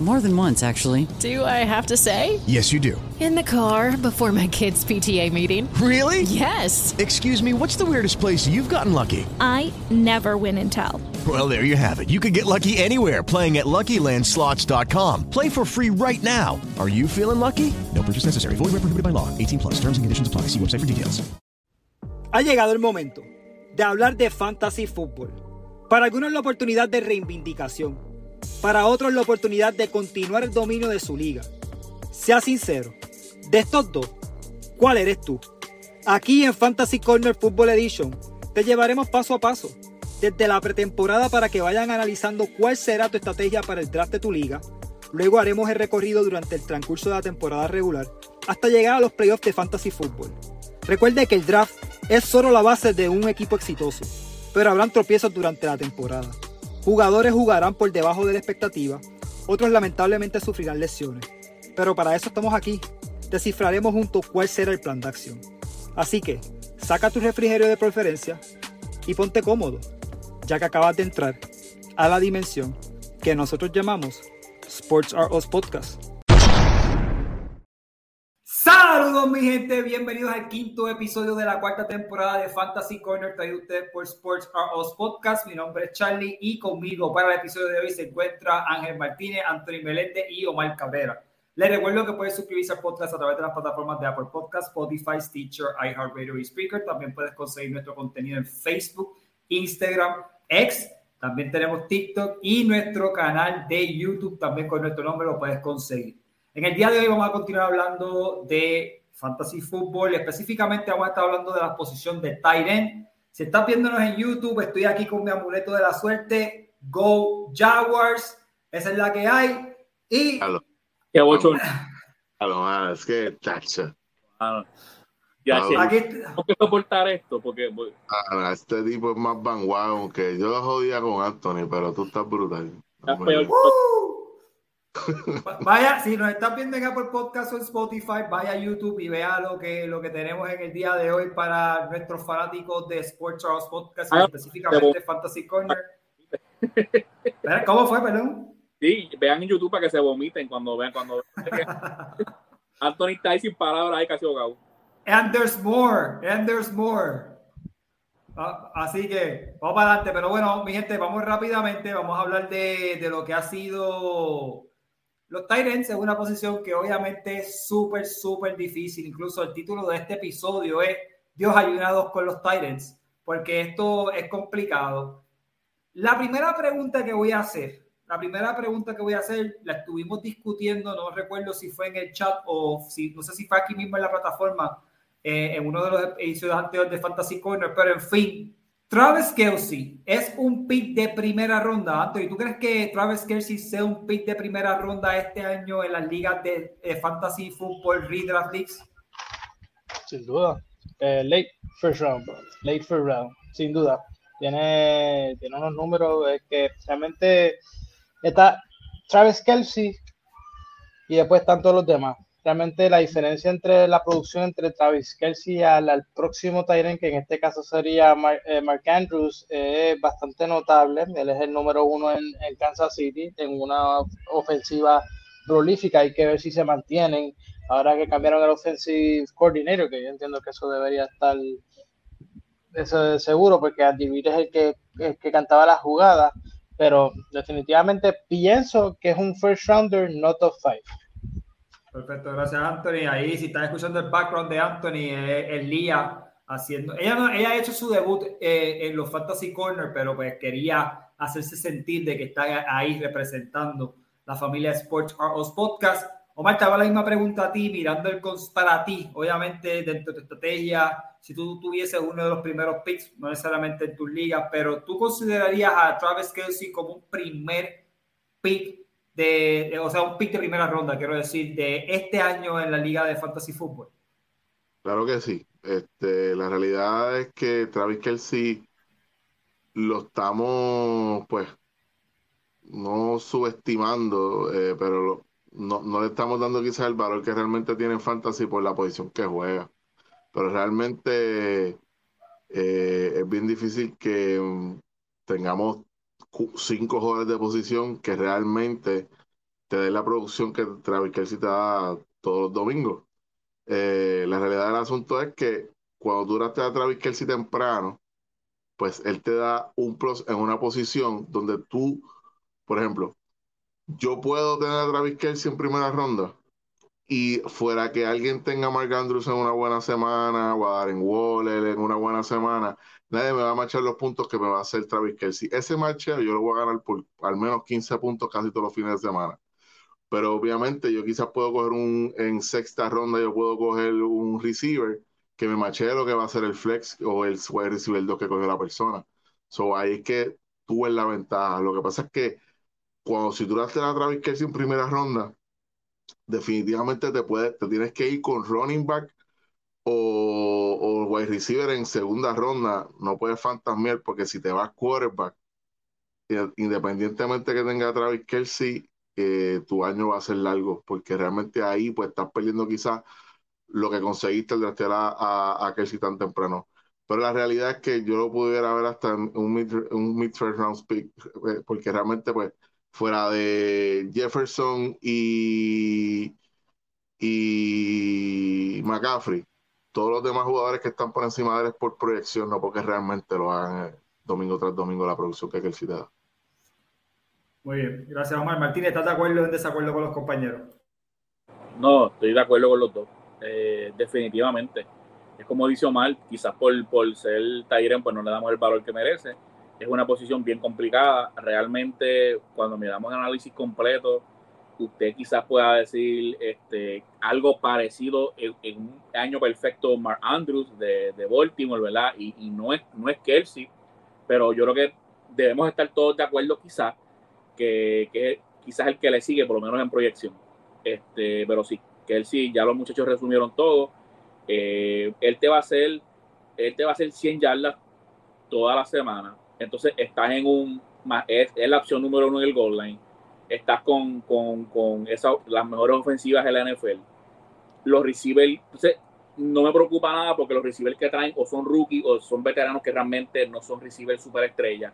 More than once, actually. Do I have to say? Yes, you do. In the car before my kids' PTA meeting. Really? Yes. Excuse me, what's the weirdest place you've gotten lucky? I never win and tell. Well, there you have it. You can get lucky anywhere playing at LuckyLandSlots.com. Play for free right now. Are you feeling lucky? No purchase necessary. Void where prohibited by law. 18 plus. Terms and conditions apply. See website for details. Ha llegado el momento de hablar de fantasy fútbol. Para algunos la oportunidad de reivindicación. Para otros la oportunidad de continuar el dominio de su liga. Sea sincero, de estos dos, ¿cuál eres tú? Aquí en Fantasy Corner Football Edition te llevaremos paso a paso, desde la pretemporada para que vayan analizando cuál será tu estrategia para el draft de tu liga. Luego haremos el recorrido durante el transcurso de la temporada regular hasta llegar a los playoffs de Fantasy Football. Recuerde que el draft es solo la base de un equipo exitoso, pero habrán tropiezos durante la temporada. Jugadores jugarán por debajo de la expectativa, otros lamentablemente sufrirán lesiones. Pero para eso estamos aquí. Descifraremos juntos cuál será el plan de acción. Así que, saca tu refrigerio de preferencia y ponte cómodo, ya que acabas de entrar a la dimensión que nosotros llamamos Sports Are Us Podcast. Saludos mi gente, bienvenidos al quinto episodio de la cuarta temporada de Fantasy Corner traído ustedes por Sports Are Us Podcast. Mi nombre es Charlie y conmigo para el episodio de hoy se encuentra Ángel Martínez, Anthony Meléndez y Omar Cabrera. Les recuerdo que puedes suscribirse al podcast a través de las plataformas de Apple Podcast, Spotify, Stitcher, iHeartRadio y Spreaker. También puedes conseguir nuestro contenido en Facebook, Instagram, X. También tenemos TikTok y nuestro canal de YouTube también con nuestro nombre lo puedes conseguir. En el día de hoy vamos a continuar hablando de fantasy fútbol, específicamente vamos a estar hablando de la posición de end. Si estás viéndonos en YouTube, estoy aquí con mi amuleto de la suerte. Go Jaguars, esa es la que hay. Y Aló, Qué aló, mano, es que. Ya Ah, sé, aquí tengo que soportar esto porque mano, este tipo es más vanguardia que yo lo jodía con Anthony, pero tú estás brutal. ya peor. Vaya, si nos estás viendo en Apple Podcast o en Spotify, vaya a YouTube y vea lo que, lo que tenemos en el día de hoy para nuestros fanáticos de Sports House Podcast, Ah, específicamente Fantasy Corner. ¿Cómo fue, perdón? Sí, vean en YouTube para que se vomiten cuando vean cuando Anthony está ahí sin palabras ahí casi ahogado. And there's more, and there's more. Ah, Así que vamos para adelante, pero bueno, mi gente, vamos rápidamente, vamos a hablar de, de lo que ha sido los Tyrants en una posición que obviamente es súper, súper difícil. Incluso el título de este episodio es Dios ayudados con los Tyrants, porque esto es complicado. La primera pregunta que voy a hacer, la primera pregunta que voy a hacer, la estuvimos discutiendo, no recuerdo si fue en el chat o si, no sé si fue aquí mismo en la plataforma, eh, en uno de los episodios anteriores de Fantasy Corner, pero en fin, Travis Kelsey es un pick de primera ronda. Anthony, ¿tú crees que Travis Kelsey sea un pick de primera ronda este año en las ligas de, de Fantasy Football Redraft Leagues? Sin duda. Eh, late first round. Late first round, sin duda. Tiene, tiene unos números eh, que realmente está Travis Kelsey y después están todos los demás. Realmente la diferencia entre la producción entre Travis Kelsey al, al próximo Tyrant, que en este caso sería Mark, eh, Mark Andrews, es bastante notable. Él es el número uno en, Kansas City, en una ofensiva prolífica. Hay que ver si se mantienen ahora que cambiaron el offensive coordinator, que yo entiendo que eso debería estar eso es seguro, porque Adivir es el que, el que cantaba la jugada, pero definitivamente pienso que es un first rounder, no top five. Perfecto, gracias Anthony. Ahí, si estás escuchando el background de Anthony, es Lía haciendo. Ella, no, ella ha hecho su debut eh, en los Fantasy Corner, pero pues quería hacerse sentir de que está ahí representando la familia Sports Us Podcast. Omar, te hago la misma pregunta a ti, mirando el para ti, obviamente dentro de tu estrategia, si tú tuvieses uno de los primeros picks, no necesariamente en tus ligas, pero tú considerarías a Travis Kelsey como un primer pick de, o sea, un pick de primera ronda, quiero decir, de este año en la liga de fantasy fútbol. Claro que sí. Este, la realidad es que Travis Kelsey lo estamos, pues, no subestimando, eh, pero no, no le estamos dando quizás el valor que realmente tiene en fantasy por la posición que juega. pero realmente eh, es bien difícil que mm, tengamos cinco jugadores de posición que realmente te den la producción que Travis Kelsey te da todos los domingos. Eh, la realidad del asunto es que cuando tú a Travis Kelsey temprano, pues él te da un plus en una posición donde tú, por ejemplo, yo puedo tener a Travis Kelsey en primera ronda y fuera que alguien tenga a Mark Andrews en una buena semana o a Darren Waller en una buena semana, nadie me va a marchar los puntos que me va a hacer Travis Kelsey. Ese marcheo yo lo voy a ganar por al menos 15 puntos casi todos los fines de semana. Pero obviamente yo quizás puedo coger un, en sexta ronda, yo puedo coger un receiver que me machee lo que va a ser el flex o el wide receiver 2 que coge la persona. So ahí es que tuve la ventaja. Lo que pasa es que cuando si tú das a Travis Kelsey en primera ronda, definitivamente te, puede, te tienes que ir con running back o, o wide receiver en segunda ronda. No puedes fantasmear porque si te vas quarterback, eh, independientemente que tenga Travis Kelsey, eh, tu año va a ser largo porque realmente ahí pues estás perdiendo quizás lo que conseguiste al draftear a, a, Kelsey tan temprano. Pero la realidad es que yo lo pudiera ver hasta un mid, un mid round pick, eh, porque realmente pues fuera de Jefferson y, y McCaffrey, todos los demás jugadores que están por encima de él es por proyección, no porque realmente lo hagan eh, domingo tras domingo la producción que él te da. Muy bien, gracias Omar. Martínez, ¿estás de acuerdo o en desacuerdo con los compañeros? No, estoy de acuerdo con los dos, eh, definitivamente. Es como dice Omar, quizás por, por ser Tyren, pues no le damos el valor que merece es una posición bien complicada. Realmente, cuando miramos el análisis completo, usted quizás pueda decir este, algo parecido en, un año perfecto Mark Andrews de, de Baltimore, ¿verdad? Y, no, es, no es Kelsey, pero yo creo que debemos estar todos de acuerdo quizás que, que quizás el que le sigue, por lo menos en proyección. Este, pero sí, Kelsey, ya los muchachos resumieron todo. Eh, él te va a hacer, él te va a hacer 100 yardas toda la semana entonces estás en un, es, es la opción número uno del goal line, estás con, con, con esa, las mejores ofensivas de la NFL. Los receivers, entonces no me preocupa nada porque los receivers que traen o son rookies o son veteranos que realmente no son receivers superestrellas.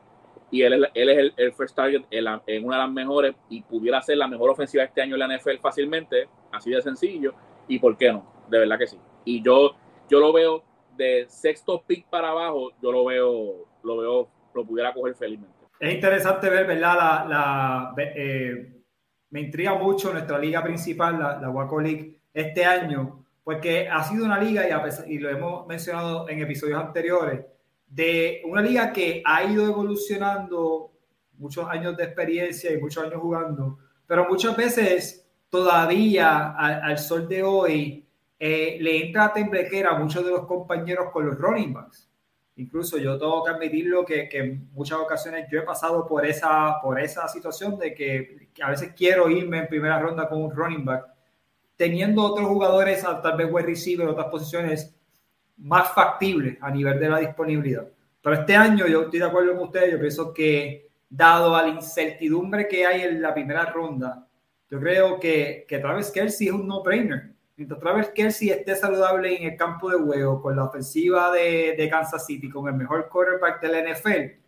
Y él, él es el, el first target en, una de las mejores y pudiera ser la mejor ofensiva este año en la NFL fácilmente, así de sencillo. ¿Y por qué no? De verdad que sí. Y yo, yo lo veo de sexto pick para abajo, yo lo veo, lo veo lo pudiera coger felizmente. Es interesante ver, ¿verdad? La, la eh, me intriga mucho nuestra liga principal, la, la Waco League, este año, porque ha sido una liga, y, y lo hemos mencionado en episodios anteriores, de una liga que ha ido evolucionando muchos años de experiencia y muchos años jugando, pero muchas veces todavía al, sol de hoy eh, le entra a temblequera a muchos de los compañeros con los running backs. Incluso yo tengo que admitirlo que, que, en muchas ocasiones yo he pasado por esa, por esa situación de que, a veces quiero irme en primera ronda con un running back, teniendo otros jugadores, tal vez wide receiver, otras posiciones más factibles a nivel de la disponibilidad. Pero este año yo estoy de acuerdo con ustedes, yo pienso que dado a la incertidumbre que hay en la primera ronda, yo creo que, que Travis Kelsey es un no-brainer mientras Travis Kelsey esté saludable en el campo de juego, con la ofensiva de, de, Kansas City, con el mejor quarterback de la NFL,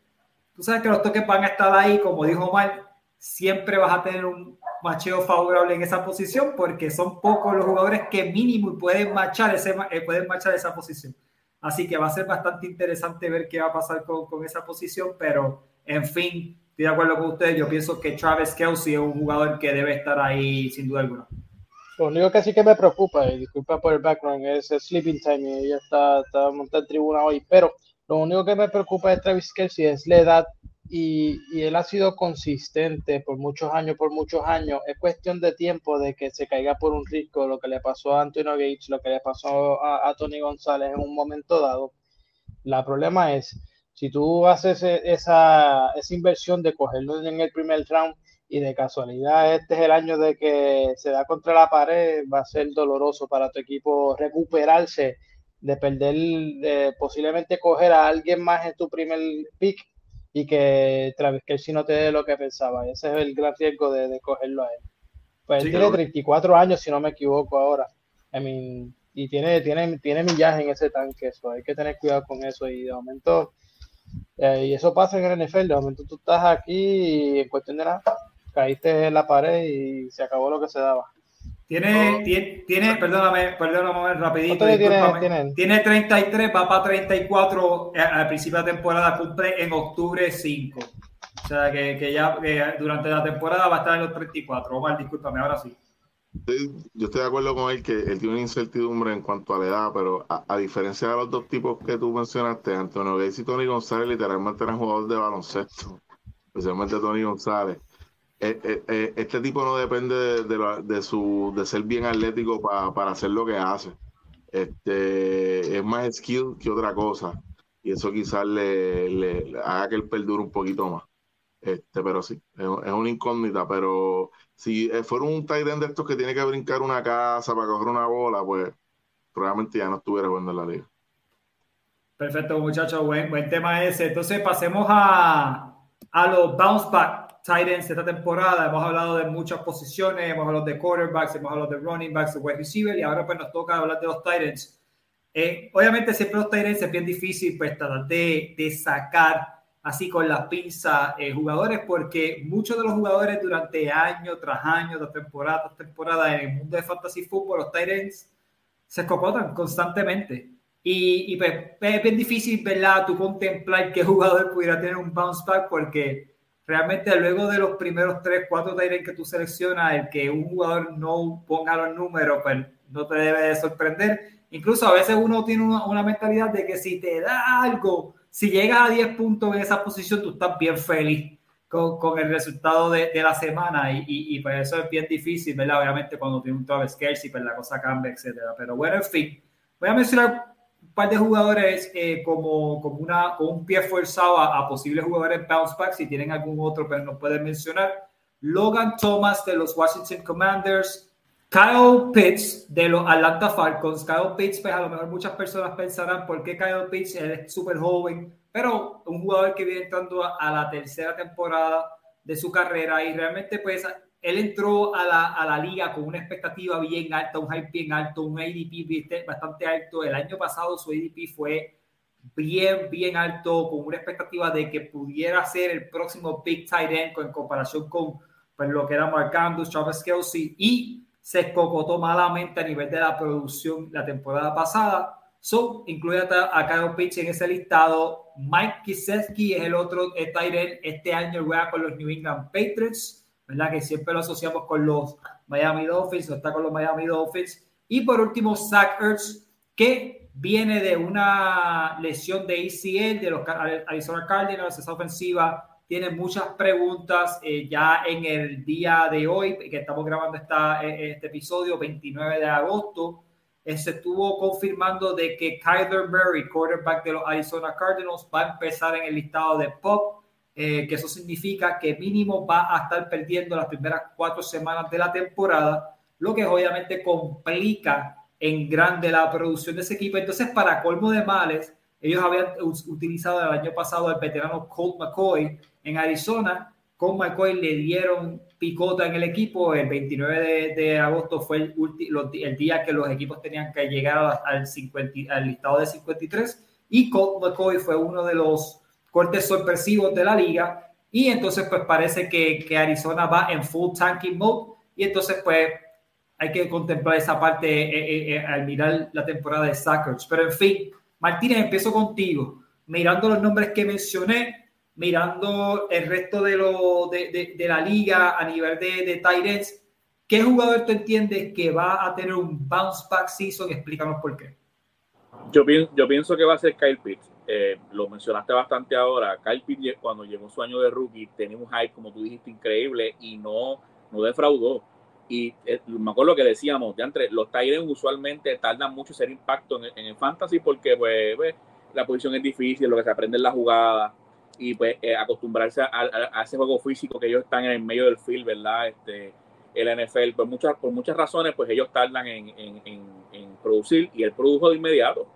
tú sabes que los toques van a estar ahí, como dijo Mal, siempre vas a tener un macheo favorable en esa posición porque son pocos los jugadores que mínimo pueden marchar, ese, eh, pueden marchar esa posición. Así que va a ser bastante interesante ver qué va a pasar con, con esa posición, pero en fin, estoy de acuerdo con ustedes, yo pienso que Travis Kelsey es un jugador que debe estar ahí sin duda alguna. Lo único que sí que me preocupa, y disculpa por el background, es el sleeping time y ella está, está montada en tribuna hoy, pero lo único que me preocupa de Travis Kelsey es la edad y, y, él ha sido consistente por muchos años, por muchos años. Es cuestión de tiempo de que se caiga por un risco, lo que le pasó a Antonio Gates, lo que le pasó a, a Tony González en un momento dado. La problema es, si tú haces e, esa, esa inversión de cogerlo en el primer round, y de casualidad este es el año de que se da contra la pared, va a ser doloroso para tu equipo recuperarse de perder, posiblemente coger a alguien más en tu primer pick y que Travis Kelsey no te dé lo que pensaba. Ese es el gran riesgo de, cogerlo a él. Pues él tiene 34 años, si no me equivoco ahora. I mean, y tiene, tiene, tiene millaje en ese tanque, eso hay que tener cuidado con eso y de momento, eh, y eso pasa en el NFL, de momento tú estás aquí y en cuestión de nada, caíste en la pared y se acabó lo que se daba. Tiene, tiene, tiene, perdóname, perdóname rapidito. Tiene, tiene, 33, va para 34 eh, al principio de la temporada, cumple en octubre 5. O sea, que, que ya durante la temporada va a estar en los 34. Omar, discúlpame, ahora sí. Yo estoy de acuerdo con él que él tiene una incertidumbre en cuanto a la edad, pero a, diferencia de los dos tipos que tú mencionaste, Antonio Gates y Tony González literalmente eran jugadores de baloncesto, especialmente Tony González. Eh, eh, eh, este tipo no depende de, su, de ser bien atlético para hacer lo que hace. Este, es más skill que otra cosa. Y eso quizás le, le, haga que él perdure un poquito más. Este, pero sí, es, una incógnita. Pero si fuera un tight end de estos que tiene que brincar una casa para coger una bola, pues probablemente ya no estuviera jugando en la liga. Perfecto, muchachos. Buen, buen tema ese. Entonces pasemos a, a los bounce back tight ends esta temporada. Hemos hablado de muchas posiciones, hemos hablado de quarterbacks, hemos hablado de running backs, de wide receiver y ahora pues nos toca hablar de los tight ends. Eh, obviamente siempre los tight ends es bien difícil pues tratar de, de sacar así con la pinza eh, jugadores porque muchos de los jugadores durante año tras año, de temporada tras temporada en el mundo de fantasy football, los tight ends se escopotan constantemente. Y, y pues, es bien difícil, ¿verdad? Tú contemplar qué jugador pudiera tener un bounce back porque realmente luego de los primeros tres, cuatro Tyrants que tú seleccionas, el que un jugador no ponga los números, pues no te debe de sorprender. Incluso a veces uno tiene una, mentalidad de que si te da algo, si llegas a 10 puntos en esa posición, tú estás bien feliz con, con el resultado de, de la semana y, y, pues eso es bien difícil, ¿verdad? Obviamente cuando tiene un Travis y pues la cosa cambia, etcétera. Pero bueno, en fin, voy a mencionar par de jugadores eh, como, como una, con un pie forzado a, posibles jugadores bounce back. Si tienen algún otro, pero no pueden mencionar. Logan Thomas de los Washington Commanders. Kyle Pitts de los Atlanta Falcons. Kyle Pitts, pues a lo mejor muchas personas pensarán por qué Kyle Pitts es súper joven, pero un jugador que viene entrando a la tercera temporada de su carrera y realmente pues él entró a la, a la, liga con una expectativa bien alta, un hype bien alto, un ADP bastante alto. El año pasado su ADP fue bien, bien alto, con una expectativa de que pudiera ser el próximo Big Tight End en comparación con pues, lo que era Mark Andrews, Travis Kelsey, y se escocotó malamente a nivel de la producción la temporada pasada. So, incluye a, Kyle Pitts en ese listado. Mike Kisetsky es el otro tight end este año juega con los New England Patriots. ¿Verdad? Que siempre lo asociamos con los Miami Dolphins, está con los Miami Dolphins. Y por último, Zach Ertz, que viene de una lesión de ACL de los Arizona Cardinals, esa ofensiva tiene muchas preguntas eh, ya en el día de hoy, que estamos grabando esta, eh, este episodio, 29 de agosto, eh, se estuvo confirmando de que Kyler Murray, quarterback de los Arizona Cardinals, va a empezar en el listado de POP eh, que eso significa que mínimo va a estar perdiendo las primeras cuatro semanas de la temporada, lo que obviamente complica en grande la producción de ese equipo. Entonces, para colmo de males, ellos habían utilizado el año pasado al veterano Colt McCoy en Arizona. Colt McCoy le dieron picota en el equipo. El 29 de, agosto fue el, el, día que los equipos tenían que llegar al, 50, al listado de 53 y Colt McCoy fue uno de los cortes sorpresivos de la liga. Y entonces, pues parece que, que Arizona va en full tanking mode. Y entonces, pues hay que contemplar esa parte eh, eh, eh, al mirar la temporada de Sackers. Pero en fin, Martínez, empiezo contigo. Mirando los nombres que mencioné, mirando el resto de, lo, de, de, la liga a nivel de, de Tyrants, ¿qué jugador tú entiendes que va a tener un bounce back season? Explícanos por qué. Yo, yo pienso que va a ser Kyle Pitts. Eh, lo mencionaste bastante ahora, Kyle Pitts cuando llegó su año de rookie tenía un hype, como tú dijiste, increíble y no, no defraudó. Y eh, me acuerdo que decíamos, de entre los Tyrens usualmente tardan mucho ser impacto en, el fantasy porque pues, pues, la posición es difícil, lo que se aprende en la jugada y pues eh, acostumbrarse a, ese juego físico que ellos están en el medio del field, ¿verdad? Este, el NFL, por muchas, por muchas razones, pues ellos tardan en, en, en producir y él produjo de inmediato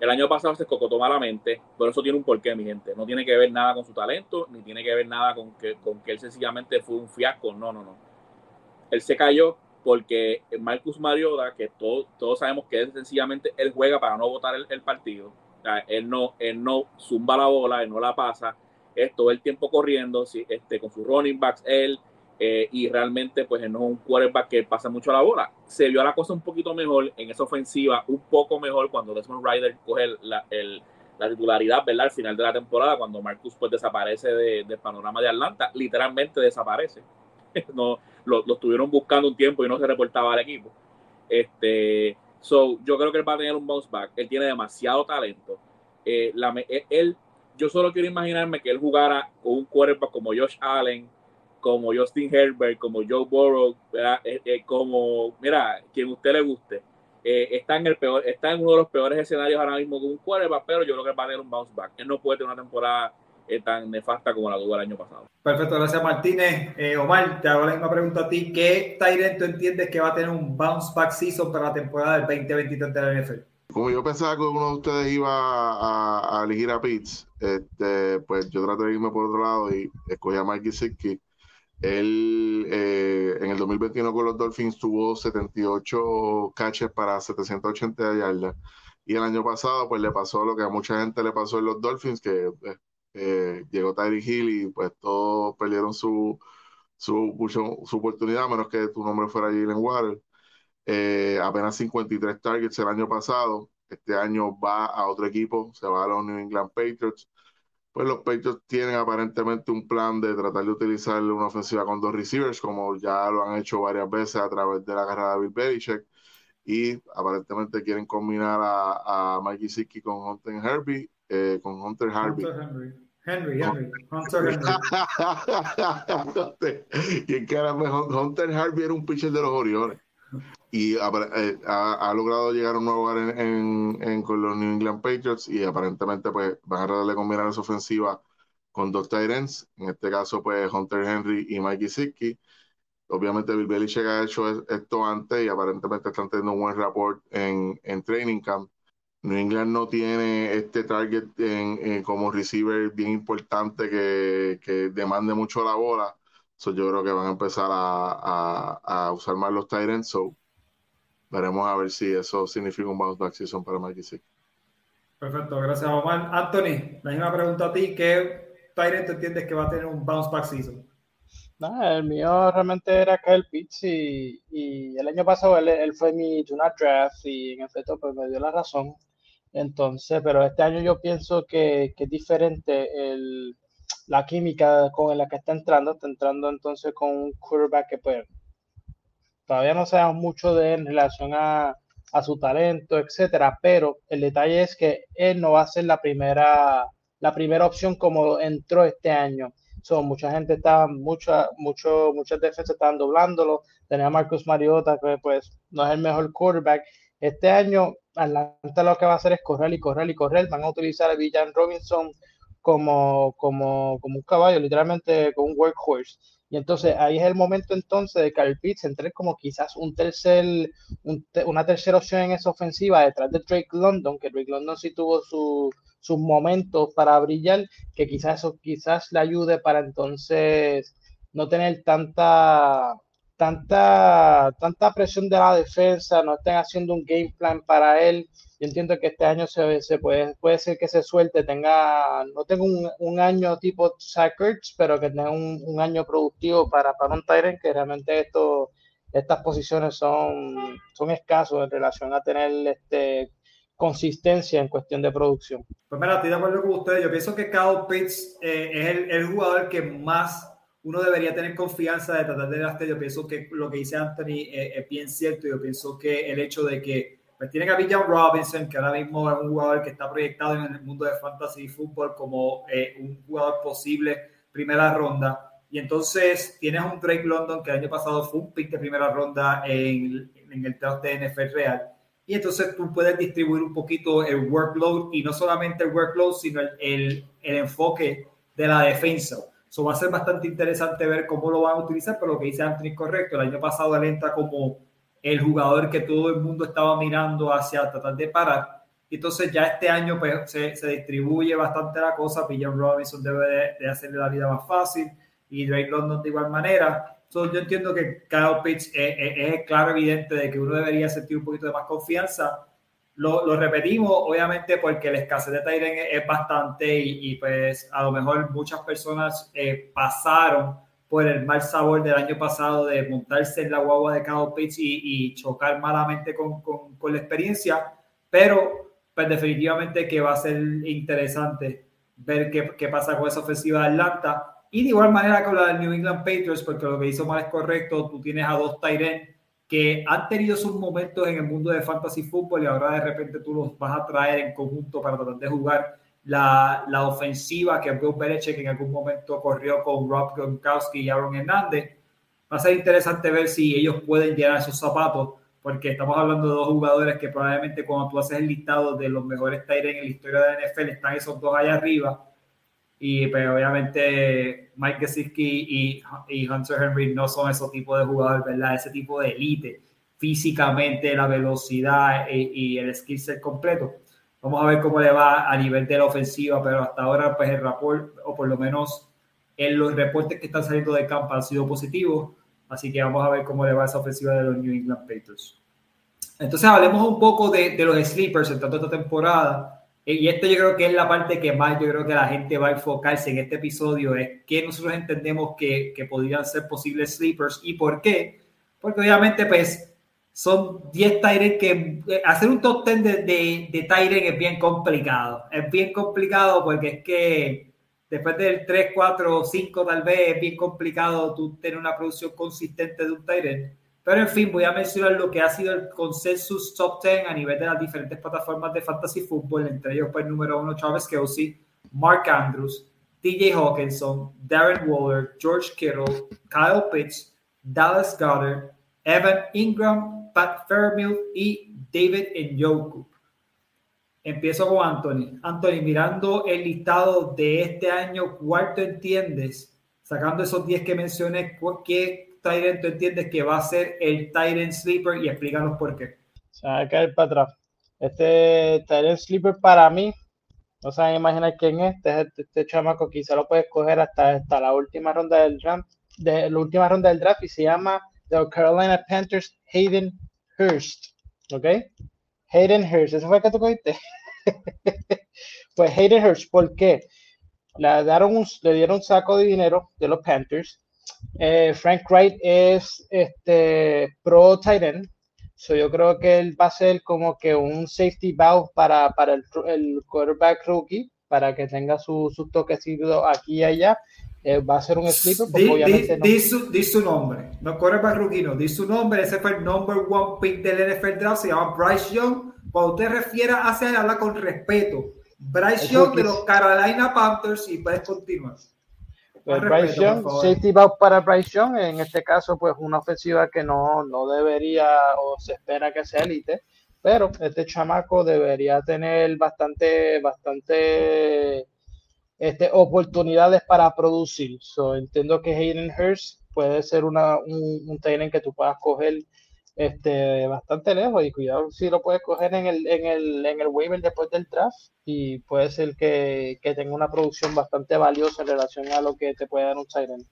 el año pasado se escocotó malamente, pero eso tiene un porqué, mi gente. No tiene que ver nada con su talento, ni tiene que ver nada con que, con que él sencillamente fue un fiasco. No, no, no. Él se cayó porque Marcus Mariota, que todos, todos sabemos que es sencillamente él juega para no votar el, partido, él no, él no zumba la bola, él no la pasa, es todo el tiempo corriendo, este, con sus running backs, él, eh, y realmente pues no es un quarterback que pasa mucho la bola. Se vio la cosa un poquito mejor en esa ofensiva, un poco mejor cuando Desmond Ryder coge la, titularidad, ¿verdad? Al final de la temporada, cuando Marcus pues desaparece del panorama de Atlanta, literalmente desaparece. no, lo, estuvieron buscando un tiempo y no se reportaba al equipo. Este, so, yo creo que él va a tener un bounce back. Él tiene demasiado talento. La, eh, él, yo solo quiero imaginarme que él jugara con un quarterback como Josh Allen, como Justin Herbert, como Joe Burrow, eh, como, mira, quien usted le guste. está, en el peor, está en uno de los peores escenarios ahora mismo con un quarterback, pero yo creo que va a tener un bounce back. Él no puede tener una temporada tan nefasta como la tuvo el año pasado. Perfecto, gracias Martínez. Eh, Omar, te hago la misma pregunta a ti. ¿Qué Tyrant tú entiendes que va a tener un bounce back season para la temporada del 2023 de la NFL? Como yo pensaba que uno de ustedes iba a, elegir a Pitts, este, pues yo traté de irme por otro lado y escogí a Mike Gesicki. Él eh, en el 2021 con los Dolphins tuvo 78 catches para 780 yardas. Y el año pasado, pues le pasó lo que a mucha gente le pasó en los Dolphins, que eh, eh, llegó Tyree Hill y pues todos perdieron su, su, su, oportunidad, menos que tu nombre fuera Jalen Water. Eh, apenas 53 targets el año pasado. Este año va a otro equipo, se va a los New England Patriots. Pues los Patriots tienen aparentemente un plan de tratar de utilizar una ofensiva con dos receivers, como ya lo han hecho varias veces a través de la carrera de Bill Belichick. Y aparentemente quieren combinar a, a Mikey Siki con Hunter Herbie eh, con Hunter Harvey. Hunter Henry. Henry, Henry. Hunter Henry. y mejor, Hunter Harvey era un pitcher de los Orioles. Y eh, ha, logrado llegar a un nuevo lugar en, con los New England Patriots y aparentemente pues van a tratar de combinar esa ofensiva con dos Tyrants, en este caso pues Hunter Henry y Mikey Siki. Obviamente Bill Belichick ha hecho esto antes y aparentemente están teniendo un buen rapport en, en training camp. New England no tiene este target en, como receiver bien importante que, que, demande mucho la bola. So yo creo que van a empezar a, a, usar más los Tyrants. So veremos a ver si eso significa un bounce back season para Mikey Sick. Perfecto, gracias Omar. Anthony, la misma pregunta a ti. ¿Qué Tyrant entiendes que va a tener un bounce back season? No, el mío realmente era Kyle Pitts y, y el año pasado él, él fue mi Junior Draft y en efecto pues me dio la razón. Entonces, pero este año yo pienso que, que es diferente el, la química con la que está entrando. Está entrando entonces con un quarterback que pues todavía no sabemos mucho de él en relación a, su talento, etcétera, pero el detalle es que él no va a ser la primera, la primera opción como entró este año. So, mucha gente está, mucha, mucho, muchas defensas están doblándolo. Tenía a Marcus Mariota, que pues no es el mejor quarterback. Este año Atlanta lo que va a hacer es correr y correr y correr. Van a utilizar a Villan Robinson como, como, como un caballo, literalmente como un workhorse. Y entonces ahí es el momento entonces de el Pitts entre como quizás un tercer, una tercera opción en esa ofensiva detrás de Drake London, que Drake London sí tuvo sus momentos para brillar, que quizás eso quizás le ayude para entonces no tener tanta tanta, tanta presión de la defensa, no estén haciendo un game plan para él. Yo entiendo que este año se, se puede, puede ser que se suelte, tenga, no tengo un, un año tipo Sackers, pero que tenga un, un, año productivo para, para un Tyrant, que realmente esto, estas posiciones son, son escasos en relación a tener este, consistencia en cuestión de producción. Pues mira, estoy de acuerdo con ustedes. Yo pienso que Kyle Pitts eh, es el, el jugador que más uno debería tener confianza de tratar de gastar. Yo pienso que lo que dice Anthony es, bien cierto. Yo pienso que el hecho de que pues, tiene a Villan Robinson, que ahora mismo es un jugador que está proyectado en el mundo de fantasy fútbol como eh, un jugador posible primera ronda. Y entonces tienes un Drake London que el año pasado fue un pick de primera ronda en, en el draft de NFL Real. Y entonces tú puedes distribuir un poquito el workload y no solamente el workload, sino el, el, el enfoque de la defensa. Eso va a ser bastante interesante ver cómo lo van a utilizar, pero lo que dice Anthony es correcto. El año pasado él entra como el jugador que todo el mundo estaba mirando hacia tratar de parar. Entonces ya este año pues, se, se distribuye bastante la cosa. William Robinson debe de, hacerle la vida más fácil y Drake London de igual manera. yo entiendo que cada pitch es, es, claro, evidente de que uno debería sentir un poquito de más confianza. Lo, lo repetimos, obviamente, porque el escasez de Tyren es, bastante y, y, pues a lo mejor muchas personas eh, pasaron por el mal sabor del año pasado de montarse en la guagua de cada pitch y, chocar malamente con, con, con, la experiencia, pero pues definitivamente que va a ser interesante ver qué, qué pasa con esa ofensiva de Atlanta. Y de igual manera con la del New England Patriots, porque lo que hizo mal es correcto, tú tienes a dos Tyren que han tenido sus momentos en el mundo de fantasy fútbol y ahora de repente tú los vas a traer en conjunto para tratar de jugar la, la ofensiva que Bill Belichick en algún momento corrió con Rob Gronkowski y Aaron Hernández. Va a ser interesante ver si ellos pueden llenar esos zapatos, porque estamos hablando de dos jugadores que probablemente cuando tú haces el listado de los mejores Tyren en la historia de la NFL están esos dos allá arriba y pues, obviamente Mike Gesicki y, y, Hunter Henry no son ese tipo de jugadores, ¿verdad? Ese tipo de élite, físicamente, la velocidad y, el skill set completo. Vamos a ver cómo le va a nivel de la ofensiva, pero hasta ahora, pues el rapport, o por lo menos en los reportes que están saliendo de campo han sido positivos. Así que vamos a ver cómo le va esa ofensiva de los New England Patriots. Entonces, hablemos un poco de, de los sleepers en toda esta temporada. Y esto yo creo que es la parte que más yo creo que la gente va a enfocarse en este episodio, es que nosotros entendemos que, que podrían ser posibles sleepers y por qué. Porque obviamente pues son 10 Tyrens que eh, hacer un top 10 de, de, de es bien complicado. Es bien complicado porque es que después del 3, 4, 5 tal vez es bien complicado tú tener una producción consistente de un Tyrant. Pero en fin, voy a mencionar lo que ha sido el consensus top 10 a nivel de las diferentes plataformas de fantasy fútbol, entre ellos pues número uno Travis Kelsey, Mark Andrews, DJ Hawkinson, Darren Waller, George Kittle, Kyle Pitts, Dallas Goddard, Evan Ingram, Pat Fairmill y David Njoku. Empiezo con Anthony. Anthony, mirando el listado de este año, ¿cuál entiendes? Sacando esos 10 que mencioné, ¿qué Tyrant tú entiendes que va a ser el Tyrant Sleeper y explícanos por qué. Se va a caer para atrás. Este Tyrant Sleeper para mí, no saben imaginar quién es. Este, este, este, chamaco quizá lo puedes coger hasta, hasta la última ronda del draft, de la última ronda del draft y se llama The Carolina Panthers Hayden Hurst. ¿Ok? Hayden Hurst, ¿eso fue el que tú cogiste? pues Hayden Hurst, ¿por qué? Le, dieron un, le dieron un saco de dinero de los Panthers eh, Frank Wright es este pro tight end. So yo creo que él va a ser como que un safety valve para, para el, el quarterback rookie, para que tenga su, su toquecito aquí y allá. Eh, va a ser un sleeper. Di, obviamente di, di, su, di, su, nombre, no quarterback rookie, no, di su nombre. Ese fue el number one pick del NFL draft, se llama Bryce Young. Cuando usted refiera a él, habla con respeto. Bryce Young de los Carolina Panthers y puedes continuar. Pues Bryce Young, safety para Bryce Young, en este caso, pues una ofensiva que no, no debería o se espera que sea élite, pero este chamaco debería tener bastante, bastante este, oportunidades para producir. So, entiendo que Hayden Hurst puede ser una, un, un que tú puedas coger este, bastante lejos y cuidado si lo puedes coger en el, en el, en el waiver después del draft y puede ser que, que, tenga una producción bastante valiosa en relación a lo que te puede dar un Siren.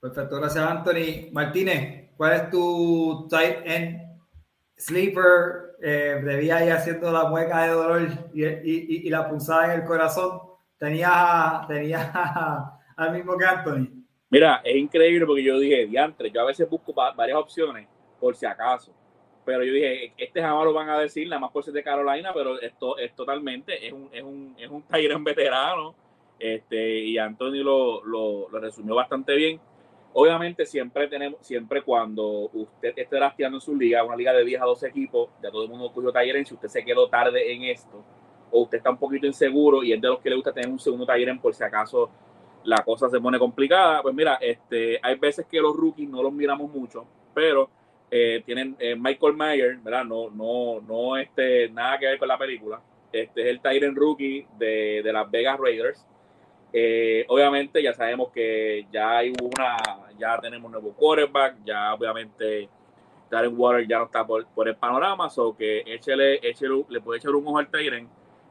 Perfecto, gracias Anthony. Martínez, ¿cuál es tu tight end sleeper? Eh, debía ir haciendo la mueca de dolor y, y, y, la punzada en el corazón. Tenía, tenía al mismo que Anthony. Mira, es increíble porque yo dije, diantre, yo a veces busco varias opciones por si acaso. Pero yo dije, este jamás lo van a decir, nada más por ser de Carolina, pero esto es totalmente, es un, es un, es un Tyrant veterano. Este, y Anthony lo, lo, lo, resumió bastante bien. Obviamente, siempre tenemos, siempre cuando usted esté drafteando en su liga, una liga de 10 a 12 equipos, ya todo el mundo cogió Tyrant, si usted se quedó tarde en esto, o usted está un poquito inseguro y es de los que le gusta tener un segundo Tyrant por si acaso la cosa se pone complicada, pues mira, este, hay veces que los rookies no los miramos mucho, pero eh, tienen eh, Michael Mayer, ¿verdad? No, no, no, este, nada que ver con la película. Este es el Tyrant Rookie de, de, las Vegas Raiders. Eh, obviamente ya sabemos que ya hay una, ya tenemos un nuevo quarterback, ya obviamente Darren Water ya no está por, por el panorama, so que échele, échele, le puede echar un ojo al Tyrant,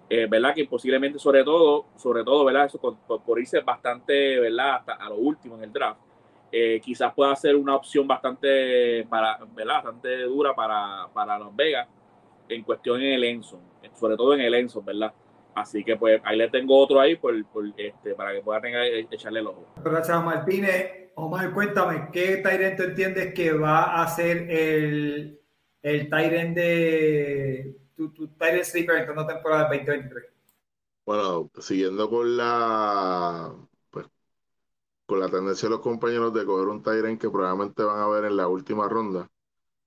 ¿verdad? Que posiblemente sobre todo, sobre todo, ¿verdad? Eso por, por, irse bastante, ¿verdad? Hasta a lo último en el draft eh, quizás pueda ser una opción bastante, para, ¿verdad? bastante dura para, para Las Vegas en cuestión en el Enzo, sobre todo en el Enzo, ¿verdad? Así que pues ahí le tengo otro ahí por, por este, para que pueda tener, echarle el ojo. Gracias, Martínez. Omar, cuéntame, ¿qué Tyrant tú entiendes que va a ser el, el Tyrant de tu, tu Tyrant Sleeper en toda temporada 2023? Bueno, siguiendo con la con la tendencia de los compañeros de coger un Tyrant que probablemente van a ver en la última ronda,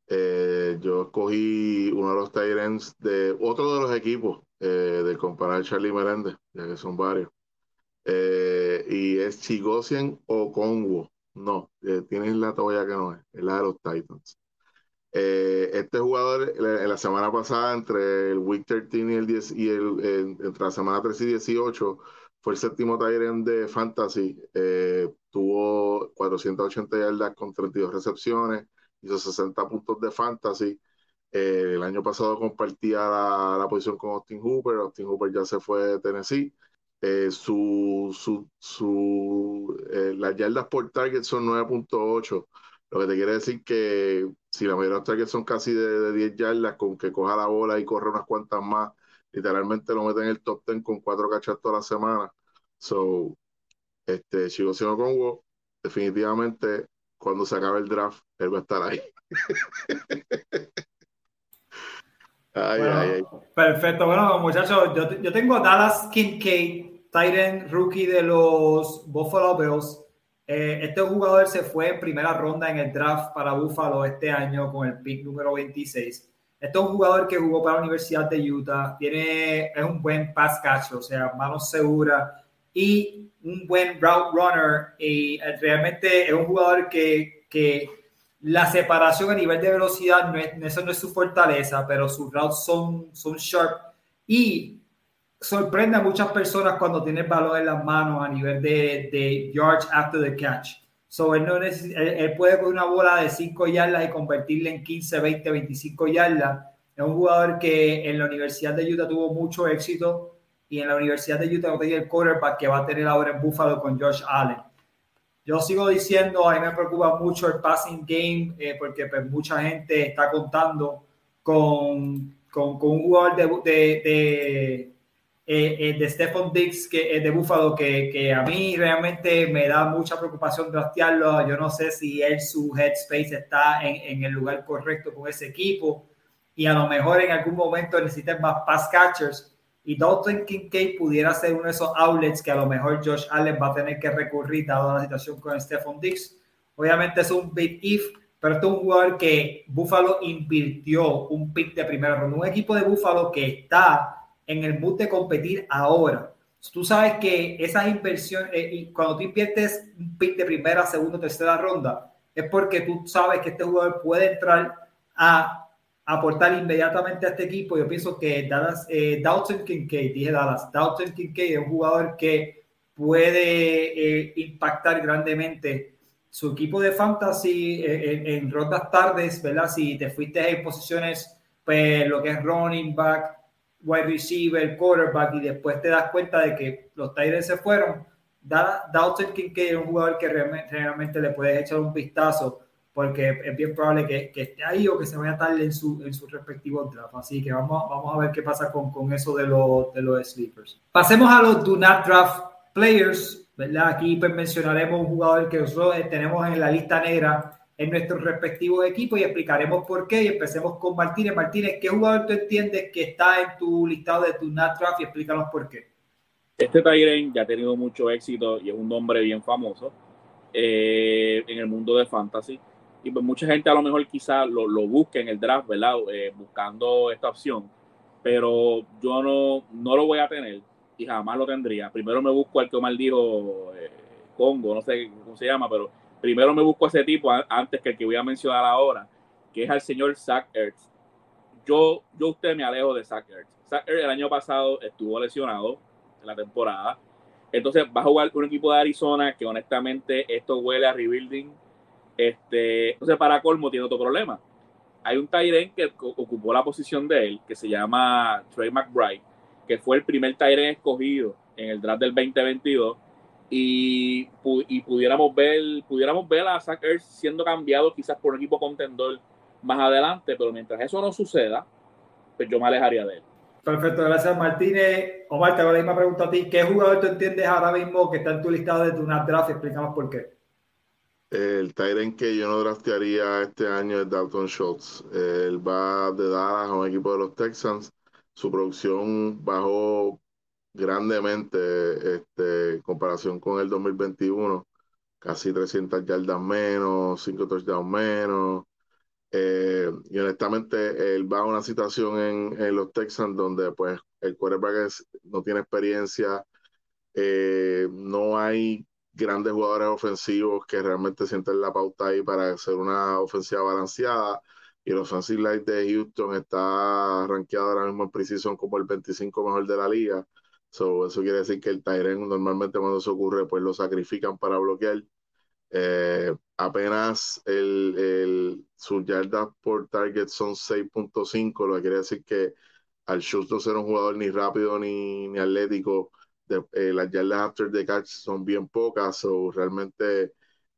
eh, yo escogí uno de los Tyrants de otro de los equipos eh, del compañero Charlie Meléndez, ya que son varios. Eh, y es Chigosian o Congo. No, eh, tienes la toalla que no es, es la de los Titans. Eh, este jugador en la semana pasada, entre el Week 13 y el 10 y el, entre la semana 3 y 18, fue el séptimo Tyrant de Fantasy. tuvo 480 yardas con 32 recepciones, hizo 60 puntos de Fantasy. el año pasado compartía la, la, posición con Austin Hooper. Austin Hooper ya se fue de Tennessee. Eh, su, su, su eh, las yardas por target son 9.8, lo que te quiere decir que si la mayoría de los targets son casi de, de, 10 yardas, con que coja la bola y corre unas cuantas más, literalmente lo mete en el top 10 con cuatro cachas toda la semana. So, este, Chico Congo, definitivamente, cuando se acabe el draft, él va a estar ahí. Ay, bueno, ay, ay. Perfecto, bueno, muchachos, yo, yo tengo a Dallas Kincaid, Tyren rookie de los Buffalo Bills. Eh, este jugador se fue en primera ronda en el draft para Buffalo este año con el pick número 26. Este es un jugador que jugó para la Universidad de Utah, tiene, es un buen pass catch, o sea, manos seguras y un buen route runner. Y eh, realmente es un jugador que, que la separación a nivel de velocidad, no es, eso no es su fortaleza, pero sus routes son, son sharp y sorprende a muchas personas cuando tiene el balón en las manos a nivel de, de yards after the catch. So, él, no él, puede con una bola de 5 yardas y convertirla en 15, 20, 25 yardas. Es un jugador que en la Universidad de Utah tuvo mucho éxito y en la Universidad de Utah tenía el quarterback que va a tener ahora en Buffalo con Josh Allen. Yo sigo diciendo, a mí me preocupa mucho el passing game eh, porque pues, mucha gente está contando con, con, con un jugador de, de, de, eh, eh de Stephon Diggs que, de Buffalo que, que, a mí realmente me da mucha preocupación draftearlo. Yo no sé si él, su headspace está en, en el lugar correcto con ese equipo y a lo mejor en algún momento necesiten más pass catchers y Dalton Kincaid pudiera ser uno de esos outlets que a lo mejor Josh Allen va a tener que recurrir dado la situación con Stephon Diggs. Obviamente es un big if, pero es un jugador que Buffalo invirtió un pick de primera ronda. Un equipo de Buffalo que está en el mood de competir ahora. Tú sabes que esas inversiones, eh, cuando tú inviertes un pick de primera, segunda, tercera ronda, es porque tú sabes que este jugador puede entrar a aportar inmediatamente a este equipo. Yo pienso que Dallas, eh, Dalton Kincaid, dije Dallas, Dalton Kincaid es un jugador que puede eh, impactar grandemente su equipo de fantasy eh, en, rondas tardes, ¿verdad? Si te fuiste en posiciones, pues lo que es running back, wide receiver, quarterback, y después te das cuenta de que los Tigers se fueron, Dalton Kincaid es un jugador que realmente, realmente le puedes echar un vistazo porque es bien probable que, que, esté ahí o que se vaya tarde en su, en su respectivo draft. Así que vamos, vamos a ver qué pasa con, con eso de, lo, de los sleepers. Pasemos a los do not draft players. ¿verdad? Aquí pues, mencionaremos un jugador que nosotros eh, tenemos en la lista negra en nuestros respectivos equipos y explicaremos por qué. Y empecemos con Martínez. Martínez, ¿qué jugador tú entiendes que está en tu listado de do not draft y explícanos por qué? Este Tyren ya ha tenido mucho éxito y es un nombre bien famoso eh, en el mundo de fantasy y pues mucha gente a lo mejor quizá lo, lo busque en el draft, ¿verdad? Eh, buscando esta opción, pero yo no, no lo voy a tener y jamás lo tendría. Primero me busco al que Omar dijo, eh, Congo, no sé cómo se llama, pero primero me busco ese tipo antes que el que voy a mencionar ahora, que es al señor Zach Ertz. Yo, yo usted me alejo de Zach Ertz. Zach Ertz el año pasado estuvo lesionado en la temporada. Entonces va a jugar un equipo de Arizona que honestamente esto huele a rebuilding este, entonces, para colmo, tiene otro problema. Hay un Tyren que ocupó la posición de él, que se llama Trey McBride, que fue el primer Tyren escogido en el draft del 2022. Y, pudiéramos ver pudiéramos ver a Zach Ertz siendo cambiado quizás por un equipo contendor más adelante, pero mientras eso no suceda, pues yo me alejaría de él. Perfecto, gracias Martínez. Omar, te hago la misma pregunta a ti. ¿Qué jugador tú entiendes ahora mismo que está en tu listado de tu draft? Explicamos por qué. El Tyrant que yo no draftearía este año es Dalton Schultz. Él va de Dallas a un equipo de los Texans. Su producción bajó grandemente este, en comparación con el 2021. Casi 300 yardas menos, 5 touchdowns menos. Eh, y honestamente, él va a una situación en, los Texans donde pues el quarterback no tiene experiencia, eh, no hay grandes jugadores ofensivos que realmente sienten la pauta ahí para hacer una ofensiva balanceada. Y el Offensive Light de Houston está rankeado ahora mismo en Precision como el 25 mejor de la liga. So, eso quiere decir que el Tyren normalmente cuando eso ocurre, pues lo sacrifican para bloquear. Eh, apenas el, el, sus yardas por target son 6.5, lo que quiere decir que al Schultz no ser un jugador ni rápido ni, ni atlético, de, eh, las yardas after the catch son bien pocas, o realmente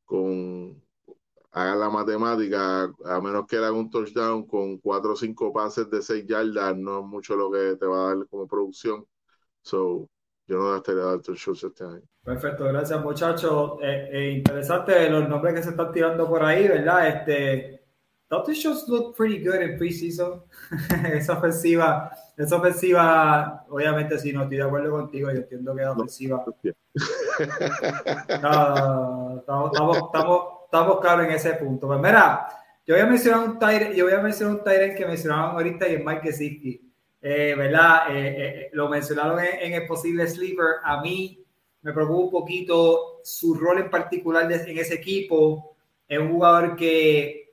con hagan la matemática, a menos que haga un touchdown con 4 o 5 pases de 6 yardas, no es mucho lo que te va a dar como producción. So, yo no gastaría Dalton Schultz este año. Perfecto, gracias muchachos. Eh, eh, interesante los nombres que se están tirando por ahí, ¿verdad? Este, Dalton Schultz look pretty good en preseason. esa ofensiva, esa ofensiva, obviamente si no estoy de acuerdo contigo, yo entiendo que la ofensiva. no, estamos, estamos, estamos, estamos claros en ese punto. Pues mira, yo voy a mencionar un Tyrant, yo voy a mencionar un Tyrant que mencionaban ahorita y es Mike Gesicki eh, ¿verdad? Eh, eh, lo mencionaron en, el posible sleeper. A mí me preocupa un poquito su rol en particular en ese equipo. Es un jugador que,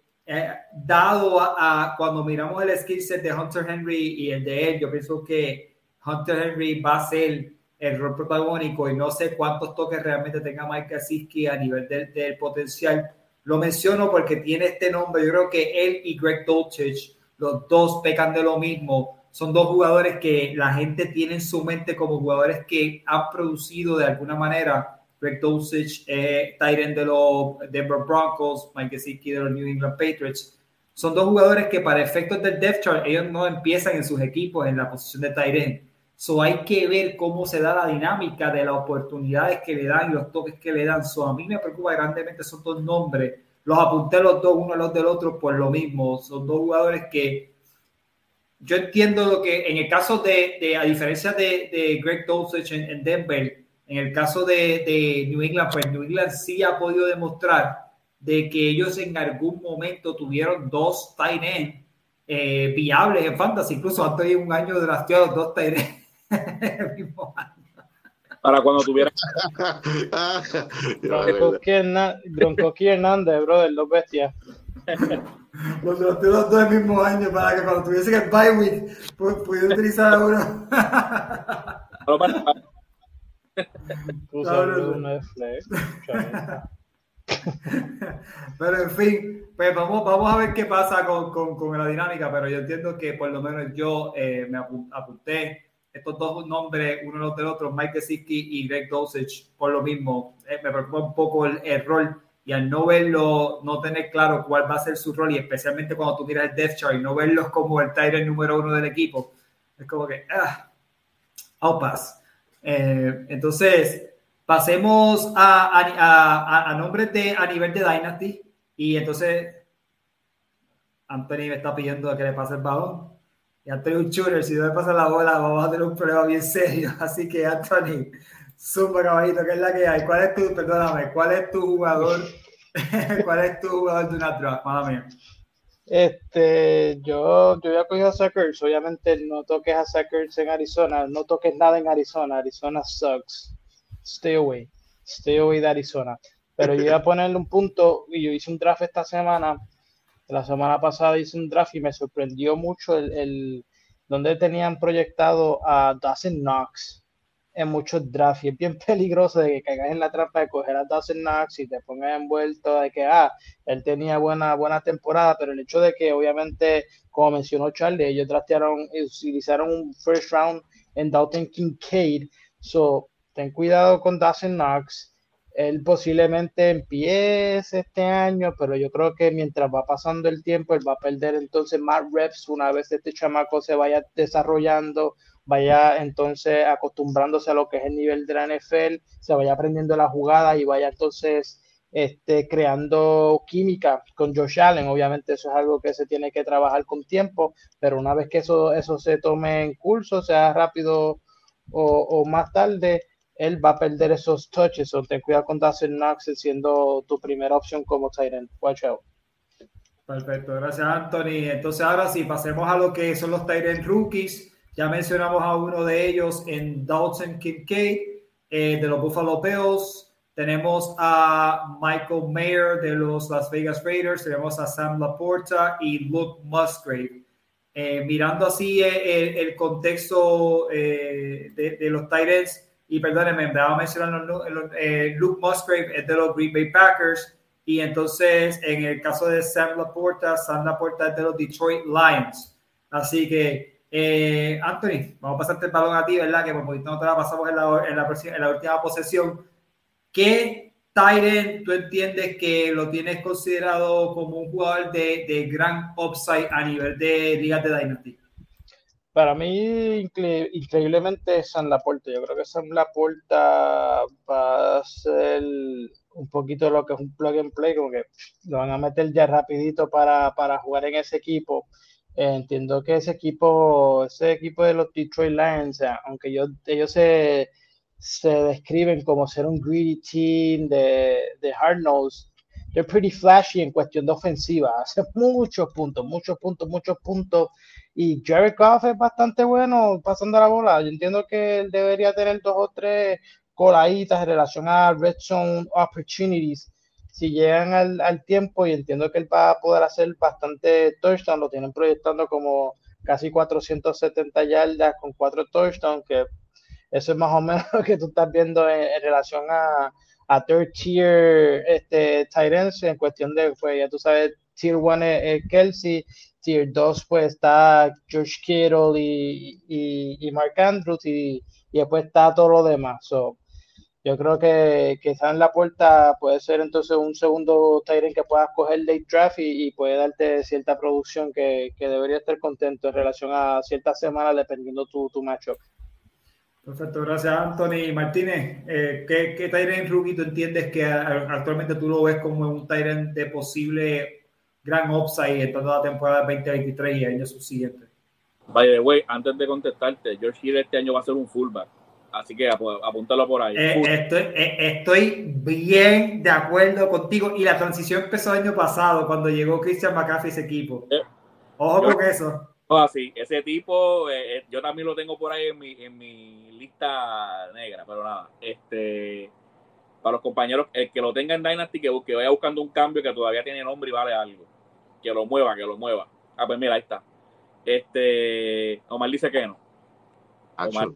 dado a, cuando miramos el skill set de Hunter Henry y el de él, yo pienso que Hunter Henry va a ser el rol protagónico y no sé cuántos toques realmente tenga Mike Kasiski a nivel del, del potencial. Lo menciono porque tiene este nombre. Yo creo que él y Greg Dolchich, los dos pecan de lo mismo son dos jugadores que la gente tiene en su mente como jugadores que han producido de alguna manera. Greg Dosage, eh, de los Denver Broncos, Mike Gesicki de los New England Patriots. Son dos jugadores que para efectos del depth chart, ellos no empiezan en sus equipos en la posición de Tyrant. So hay que ver cómo se da la dinámica de las oportunidades que le dan y los toques que le dan. So a mí me preocupa grandemente esos dos nombres. Los apunté los dos, uno a los del otro, por lo mismo. Son dos jugadores que yo entiendo lo que en el caso de, a diferencia de, Greg Dulcich en, Denver, en el caso de, New England, pues New England sí ha podido demostrar de que ellos en algún momento tuvieron dos tight ends eh, viables en fantasy, incluso han tenido un año drafteados dos tight año. Para cuando tuvieran Gronkowski Hernández, brother, dos bestias. Los dos los dos el mismo año para que cuando tuviese el bye week pudiera utilizar uno. pero en fin, pues vamos, vamos a ver qué pasa con, con, con, la dinámica, pero yo entiendo que por lo menos yo eh, me apunté estos dos nombres, uno del otro, Mike Gesicki y Greg Dosage, por lo mismo. Eh, me preocupa un poco el, el rol y al no verlo, no tener claro cuál va a ser su rol, y especialmente cuando tú miras el depth chart y no verlos como el Tyrant número uno del equipo, es como que, ah, I'll pass. Eh, entonces, pasemos a, a, a, nombres de, a nivel de Dynasty, y entonces Anthony me está pidiendo que le pase el balón. Y Anthony un shooter, si no le pasa la bola, vamos a tener un problema bien serio. Así que Anthony, Súper caballito, ¿qué es la que hay? ¿Cuál es tu, perdóname, cuál es tu jugador, cuál es tu jugador de una draft? Madre Este, yo, yo había cogido a Suckers, obviamente no toques a Suckers en Arizona, no toques nada en Arizona, Arizona sucks. Stay away, stay away de Arizona. Pero yo iba a ponerle un punto y yo hice un draft esta semana, la semana pasada hice un draft y me sorprendió mucho el, el donde tenían proyectado a Dawson Knox en muchos drafts y es bien peligroso de que caigas en la trampa de coger a Dawson Knox y te pongas envuelto de que, ah, él tenía buena, buena temporada, pero el hecho de que obviamente, como mencionó Charlie, ellos draftearon, utilizaron un first round en Dalton Kincaid, so, ten cuidado con Dawson Knox. Él posiblemente empiece este año, pero yo creo que mientras va pasando el tiempo, él va a perder entonces más reps una vez este chamaco se vaya desarrollando, vaya entonces acostumbrándose a lo que es el nivel de la NFL, se vaya aprendiendo la jugada y vaya entonces este, creando química con Josh Allen. Obviamente eso es algo que se tiene que trabajar con tiempo, pero una vez que eso, eso se tome en curso, sea rápido o, más tarde, él va a perder esos touches. O ten cuidado con Dawson Knox siendo tu primera opción como Tyrant. Watch out. Perfecto, gracias Anthony. Entonces ahora sí, pasemos a lo que son los Tyrant rookies. Ya mencionamos a uno de ellos en Dalton Kincaid eh, de los Buffalo Bills. Tenemos a Michael Mayer de los Las Vegas Raiders, tenemos a Sam Laporta y Luke Musgrave. Eh, mirando así eh, el, contexto eh, de, los Titans, y perdónenme, me a mencionar Luke Musgrave es de los Green Bay Packers, y entonces en el caso de Sam Laporta, Sam Laporta es de los Detroit Lions. Así que, Anthony, vamos a pasarte el balón a ti, ¿verdad? Que por poquito no te la pasamos en la, última posesión ¿Qué Tyren tú entiendes que lo tienes considerado como un jugador de, gran upside a nivel de ligas de Dynasty? Para mí, increíblemente, San Laporta. Yo creo que San Laporta va a ser un poquito lo que es un plug and play, como que lo van a meter ya rapidito para, jugar en ese equipo. Entiendo que ese equipo, ese equipo de los Detroit Lions, aunque ellos se describen como ser un greedy team de, de hard nose. They're pretty flashy en cuestión de ofensiva. Hace muchos puntos, muchos puntos, muchos puntos. Y Jared Goff es bastante bueno pasando la bola. Yo entiendo que él debería tener dos o tres coladitas en relación a red zone opportunities. Si llegan al, al tiempo y entiendo que él va a poder hacer bastante touchdown, lo tienen proyectando como casi 470 yardas con cuatro touchdowns, que eso es más o menos lo que tú estás viendo en, relación a, a, third tier este, Tyrants en cuestión de, pues ya tú sabes, tier 1 es, Kelsey, tier 2 pues está George Kittle y, y, Mark Andrews y, y, después está todo lo demás. Yo creo que, que está en la puerta, puede ser entonces un segundo Tyrant que puedas coger late draft y, puede darte cierta producción que, que, debería estar contento en relación a ciertas semanas dependiendo tu, tu matchup. Perfecto, gracias Anthony. Martínez, eh, ¿qué, qué Tyrant rookie tú entiendes que actualmente tú lo ves como un Tyrant de posible gran upside en toda la temporada 2023 y años subsiguientes? By the way, antes de contestarte, George Hill este año va a ser un fullback. Así que apúntalo por ahí. Eh, estoy, eh, estoy, bien de acuerdo contigo. Y la transición empezó el año pasado, cuando llegó Christian McCaffrey a ese equipo. Ojo con eso. Ah, sí, ese tipo, eh, eh, yo también lo tengo por ahí en mi, en mi lista negra, pero nada, este, para los compañeros, el que lo tenga en Dynasty, que, que vaya buscando un cambio que todavía tiene nombre y vale algo, que lo mueva, que lo mueva. Ah, pues mira, ahí está. Este, Omar dice que no. Omar,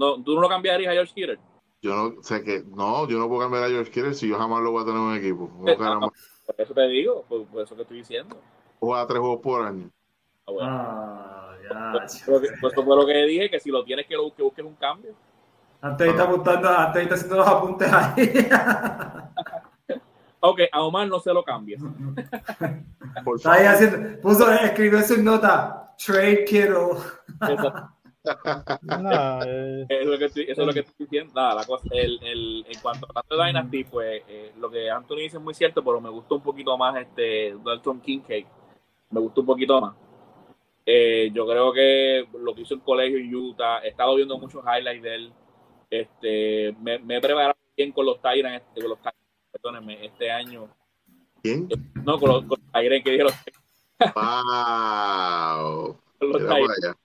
no ¿Tú no lo cambiarías a George Kittle? Yo no sé que, no, yo no puedo cambiar a George Kittle si yo jamás lo voy a tener en un equipo. Eh, ah, por eso te digo, por, eso que estoy diciendo. Juega tres juegos por año. Ah, ya. Pues, pues, fue lo que dije, que si lo tienes que lo que busques un cambio. Antes está apuntando, antes está haciendo los apuntes ahí. ok, a Omar no se lo cambia. está ahí haciendo, puso, escribió su nota, trade Kittle. No, eh. eso, es lo que estoy, eso es lo que estoy diciendo. Nada, la cosa, el, el, en cuanto a de Dynasty, pues eh, lo que Anthony dice es muy cierto, pero me gustó un poquito más este Dalton Kincaid. Me gustó un poquito más. Eh, yo creo que lo que hizo el colegio en Utah, he estado viendo muchos highlights de él. Este, me, me he preparado bien con los Tyrants, este, con los perdónenme, este año. ¿Quién? No, con los, con Tyrants que dijeron. ¡Wow! con los Tyrants.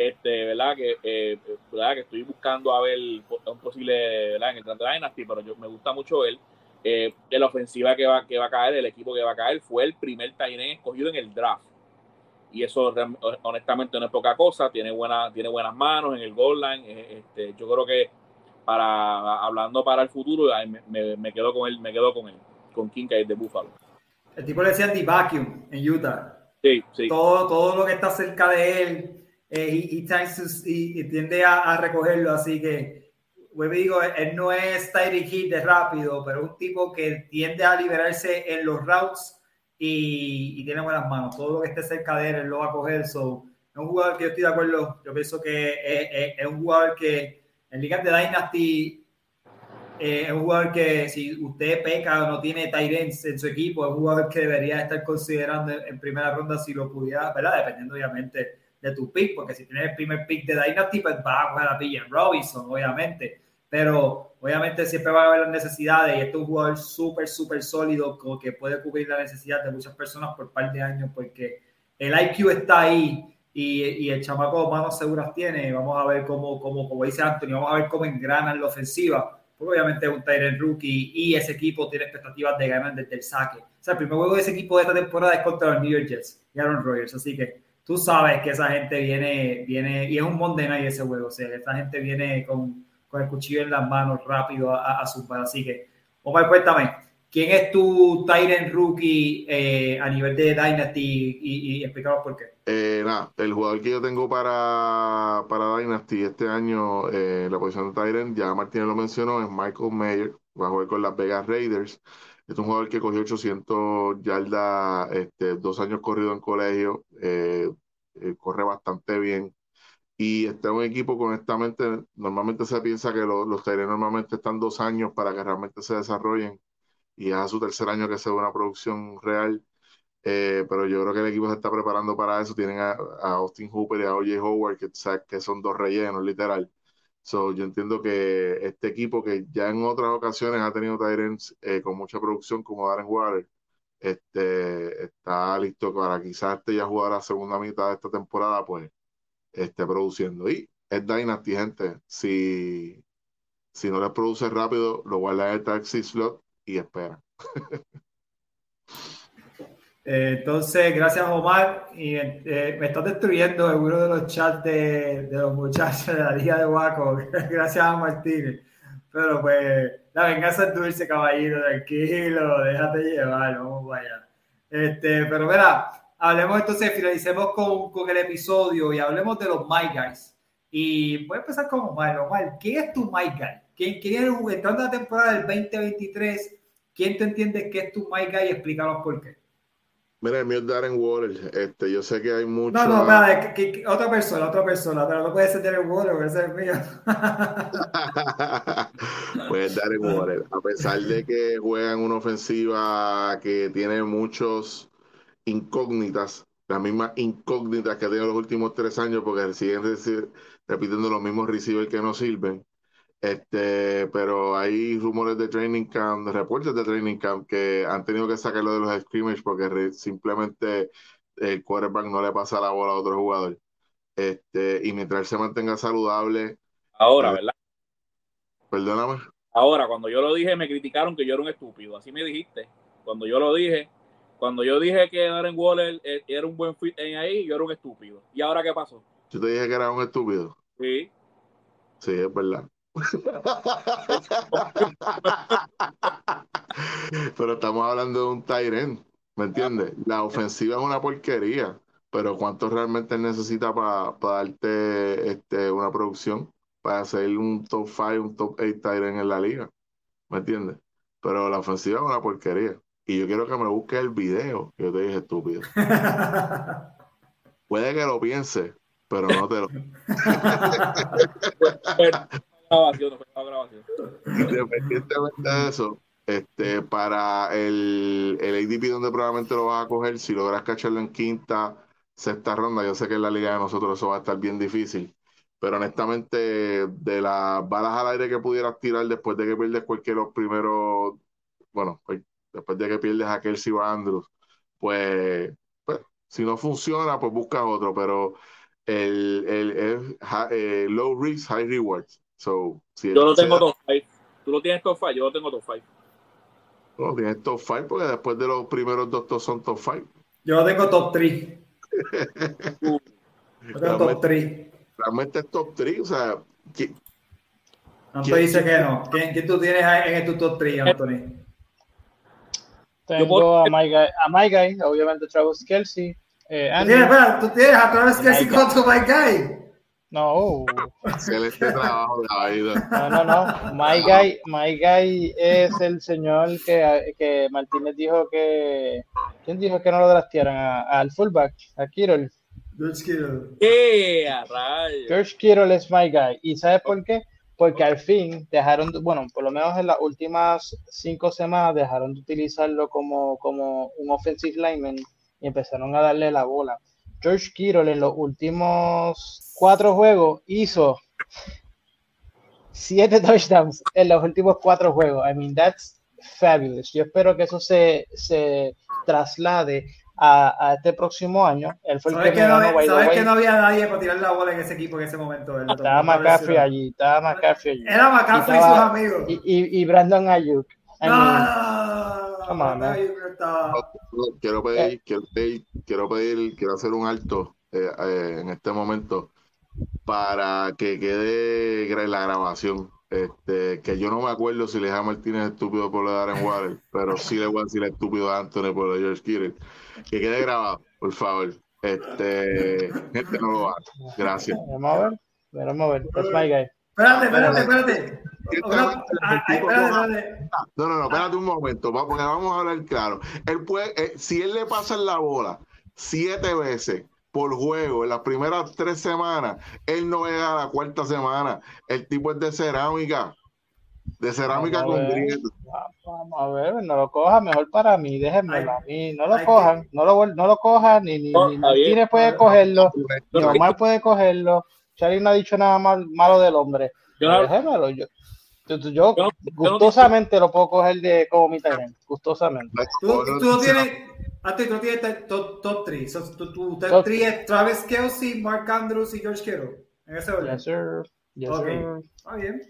Este, ¿verdad? Que, eh, ¿verdad? que estoy buscando a ver un posible, ¿verdad? En el Dynasty, pero yo, me gusta mucho él. Eh, de la ofensiva que va, que va a caer, el equipo que va a caer, fue el primer Tyrant escogido en el draft y eso honestamente no es poca cosa, tiene, buena, tiene buenas manos en el goal line, eh, este, yo creo que para hablando para el futuro me, me, quedo con él, me quedo con él, con Kincaid de Buffalo. El tipo le decía The Vacuum en Utah. Sí, sí. Todo, todo lo que está cerca de él eh, y, tiende a, recogerlo, así que vuelvo digo, él no es Tyreek Hill de rápido, pero es un tipo que tiende a liberarse en los routes y, tiene buenas manos. Todo lo que esté cerca de él, él lo va a coger. So, es un jugador que yo estoy de acuerdo. Yo pienso que es, un jugador que en ligas de Dynasty eh, es un jugador que si usted peca o no tiene Tyrants en su equipo, es un jugador que debería estar considerando en primera ronda si lo pudiera, ¿verdad? Dependiendo obviamente de tu pick, porque si tienes el primer pick de Dynasty, pues vas a coger a Pillen Robinson, obviamente. Pero obviamente siempre va a haber las necesidades y este es un jugador súper, súper sólido que puede cubrir la necesidad de muchas personas por par de años porque el IQ está ahí y, y el chamaco manos seguras tiene. Vamos a ver cómo, cómo, como dice Anthony, vamos a ver cómo engrana en la ofensiva. Porque obviamente es un Tyrant rookie y ese equipo tiene expectativas de ganar desde el saque. O sea, el primer juego de ese equipo de esta temporada es contra los New York Jets y Aaron Rodgers. Así que tú sabes que esa gente viene, viene y es un Night ese juego. O sea, esta gente viene con, con el cuchillo en las manos rápido a, a, su Así que, Omar, cuéntame, ¿quién es tu Tyrant rookie eh, a nivel de Dynasty y, y por qué? Eh, nada, el jugador que yo tengo para, para Dynasty este año, eh, la posición de Tyrant, ya Martínez lo mencionó, es Michael Mayer, va a jugar con las Vegas Raiders. Es un jugador que cogió 800 yardas, este, dos años corrido en colegio, eh, corre bastante bien. Y está un equipo que honestamente, normalmente se piensa que los, los normalmente están dos años para que realmente se desarrollen. Y es a su tercer año que se ve una producción real eh, pero yo creo que el equipo se está preparando para eso. Tienen a, Austin Hooper y a OJ Howard, que son dos rellenos, literal. So, yo entiendo que este equipo, que ya en otras ocasiones ha tenido Tyrants eh, con mucha producción, como Darren Water, este, está listo para quizás este ya jugar la segunda mitad de esta temporada, pues esté produciendo. Y es Dynasty, gente. Si, si no les produce rápido, lo guarda en el taxi slot y espera. Eh, entonces, gracias Omar. Y eh, me estás destruyendo en uno de los chats de, de, los muchachos de la Liga de Waco. gracias a Martínez. Pero pues, la venganza es dulce, caballero, tranquilo, déjate llevar, vamos vaya. Este, pero mira, hablemos entonces, finalicemos con, con, el episodio y hablemos de los My Guys. Y voy a empezar con Omar. Omar, ¿quién es tu My Guy? ¿Quién, quién es, entrando a la temporada del 2023, quién te entiende que es tu My Guy? Explícanos por qué. Mira, el mío es Darren Water. Este, yo sé que hay mucho. No, no, que, otra persona, otra persona, pero no puede ser Darren Water, puede ser mío. pues Darren Water. A pesar de que juegan una ofensiva que tiene muchos incógnitas, las mismas incógnitas que ha tenido los últimos tres años, porque siguen repitiendo los mismos receivers que no sirven. Este, pero hay rumores de training camp, reportes de training camp que han tenido que sacarlo de los scrimmage porque simplemente el quarterback no le pasa la bola a otro jugador. Este, y mientras él se mantenga saludable. Ahora, eh, ¿verdad? Perdóname. Ahora, cuando yo lo dije, me criticaron que yo era un estúpido. Así me dijiste. Cuando yo lo dije, cuando yo dije que Darren Waller eh, era un buen fit en ahí, yo era un estúpido. ¿Y ahora qué pasó? Yo te dije que era un estúpido. Sí. Sí, es verdad. pero estamos hablando de un Tyrant, ¿me entiendes? La ofensiva es una porquería, pero ¿cuánto realmente necesita para darte este, una producción? Para hacer un top 5, un top 8 Tyrant en la liga, ¿me entiendes? Pero la ofensiva es una porquería. Y yo quiero que me busques el video que yo te dije estúpido. Puede que lo piense, pero no te lo. Independientemente de eso, este, para el, el ADP donde probablemente lo vas a coger, si logras cacharlo en quinta, sexta ronda, yo sé que en la liga de nosotros eso va a estar bien difícil, pero honestamente, de las balas al aire que pudieras tirar después de que pierdes cualquier los primeros, bueno, pues, después de que pierdes a Kelsey o a Andrews, pues, pues, si no funciona, pues buscas otro, pero el, el, el eh, low risk, high rewards yo lo tengo top 5. Tú lo tienes top 5, yo lo tengo top 5. No, tienes top 5 porque después de los primeros dos son top 5. Yo lo tengo top 3. yo tengo top 3. Realmente es top 3, o sea. Antonio dice que no. ¿Quién, ¿Quién, tú tienes en tu top 3, Anthony? Tengo a My Guy, a My Guy obviamente Travis Kelsey. Eh, ¿Tú, tienes, tú tienes a Travis Kelsey con tu My Guy. No. Excelente trabajo, David. No, no, no. My guy, my guy es el señor que, que Martínez dijo que. ¿Quién dijo que no lo draftearan? A- Al fullback, a Kirol. George Kittle. ¡Eh, a rayos! George Kittle es my guy. ¿Y sabes por qué? Porque al fin dejaron, de- bueno, por lo menos en las últimas cinco semanas dejaron de utilizarlo como, como un offensive lineman y empezaron a darle la bola. George Kittle en los últimos cuatro juegos hizo siete touchdowns en los últimos cuatro juegos. I mean, that's fabulous. Yo espero que eso se, se traslade a, a este próximo año. Él fue el ¿Sabes que que, no, ganó, sabes que no había nadie para tirar la bola en ese equipo en ese momento? Estaba McCaffrey allí, estaba McCaffrey allí. Era McCaffrey y, estaba- sus amigos. Y, y, y Brandon Ayuk. I mean, no, Quiero pedir, quiero pedir, quiero pedir, quiero hacer un alto eh, eh, en este momento para que quede la grabación. Este, que yo no me acuerdo si le dije a Martínez estúpido por lo de Darren Water, pero sí le voy a decir estúpido a Anthony por lo de George Kittle. Que quede grabado, por favor. Este, gente no lo haga. Gracias. Vamos a ver, vamos a ver. Es my guy. Espérate, espérate, espérate. Ah, no-. No, no, espérate un momento, porque vamos a hablar claro. Él puede, eh, si él le pasa la bola siete veces por juego en las primeras tres semanas, él no llega a la cuarta semana. El tipo es de cerámica, de cerámica Vamos con ver. grietas. Vamos a ver, no lo coja, mejor para mí, déjenmelo a mí. No lo Ay, cojan, no lo, vuel- no lo cojan, ni, ni, No, ni. Martínez puede cogerlo, ni Omar puede cogerlo. Charlie no ha dicho nada mal, malo del hombre. Yo Déjemelo, yo, yo, yo- yo Yo no- gustosamente lo puedo coger de como mi talento, gustosamente. Tú, tú no tienes, antes tú no tienes top, top 3. tu, tu top Top 3 es Travis Kelsey, Mark Andrews y George Kittle. En ese orden. Yes, sir. Yes, Ok. sir. Está bien,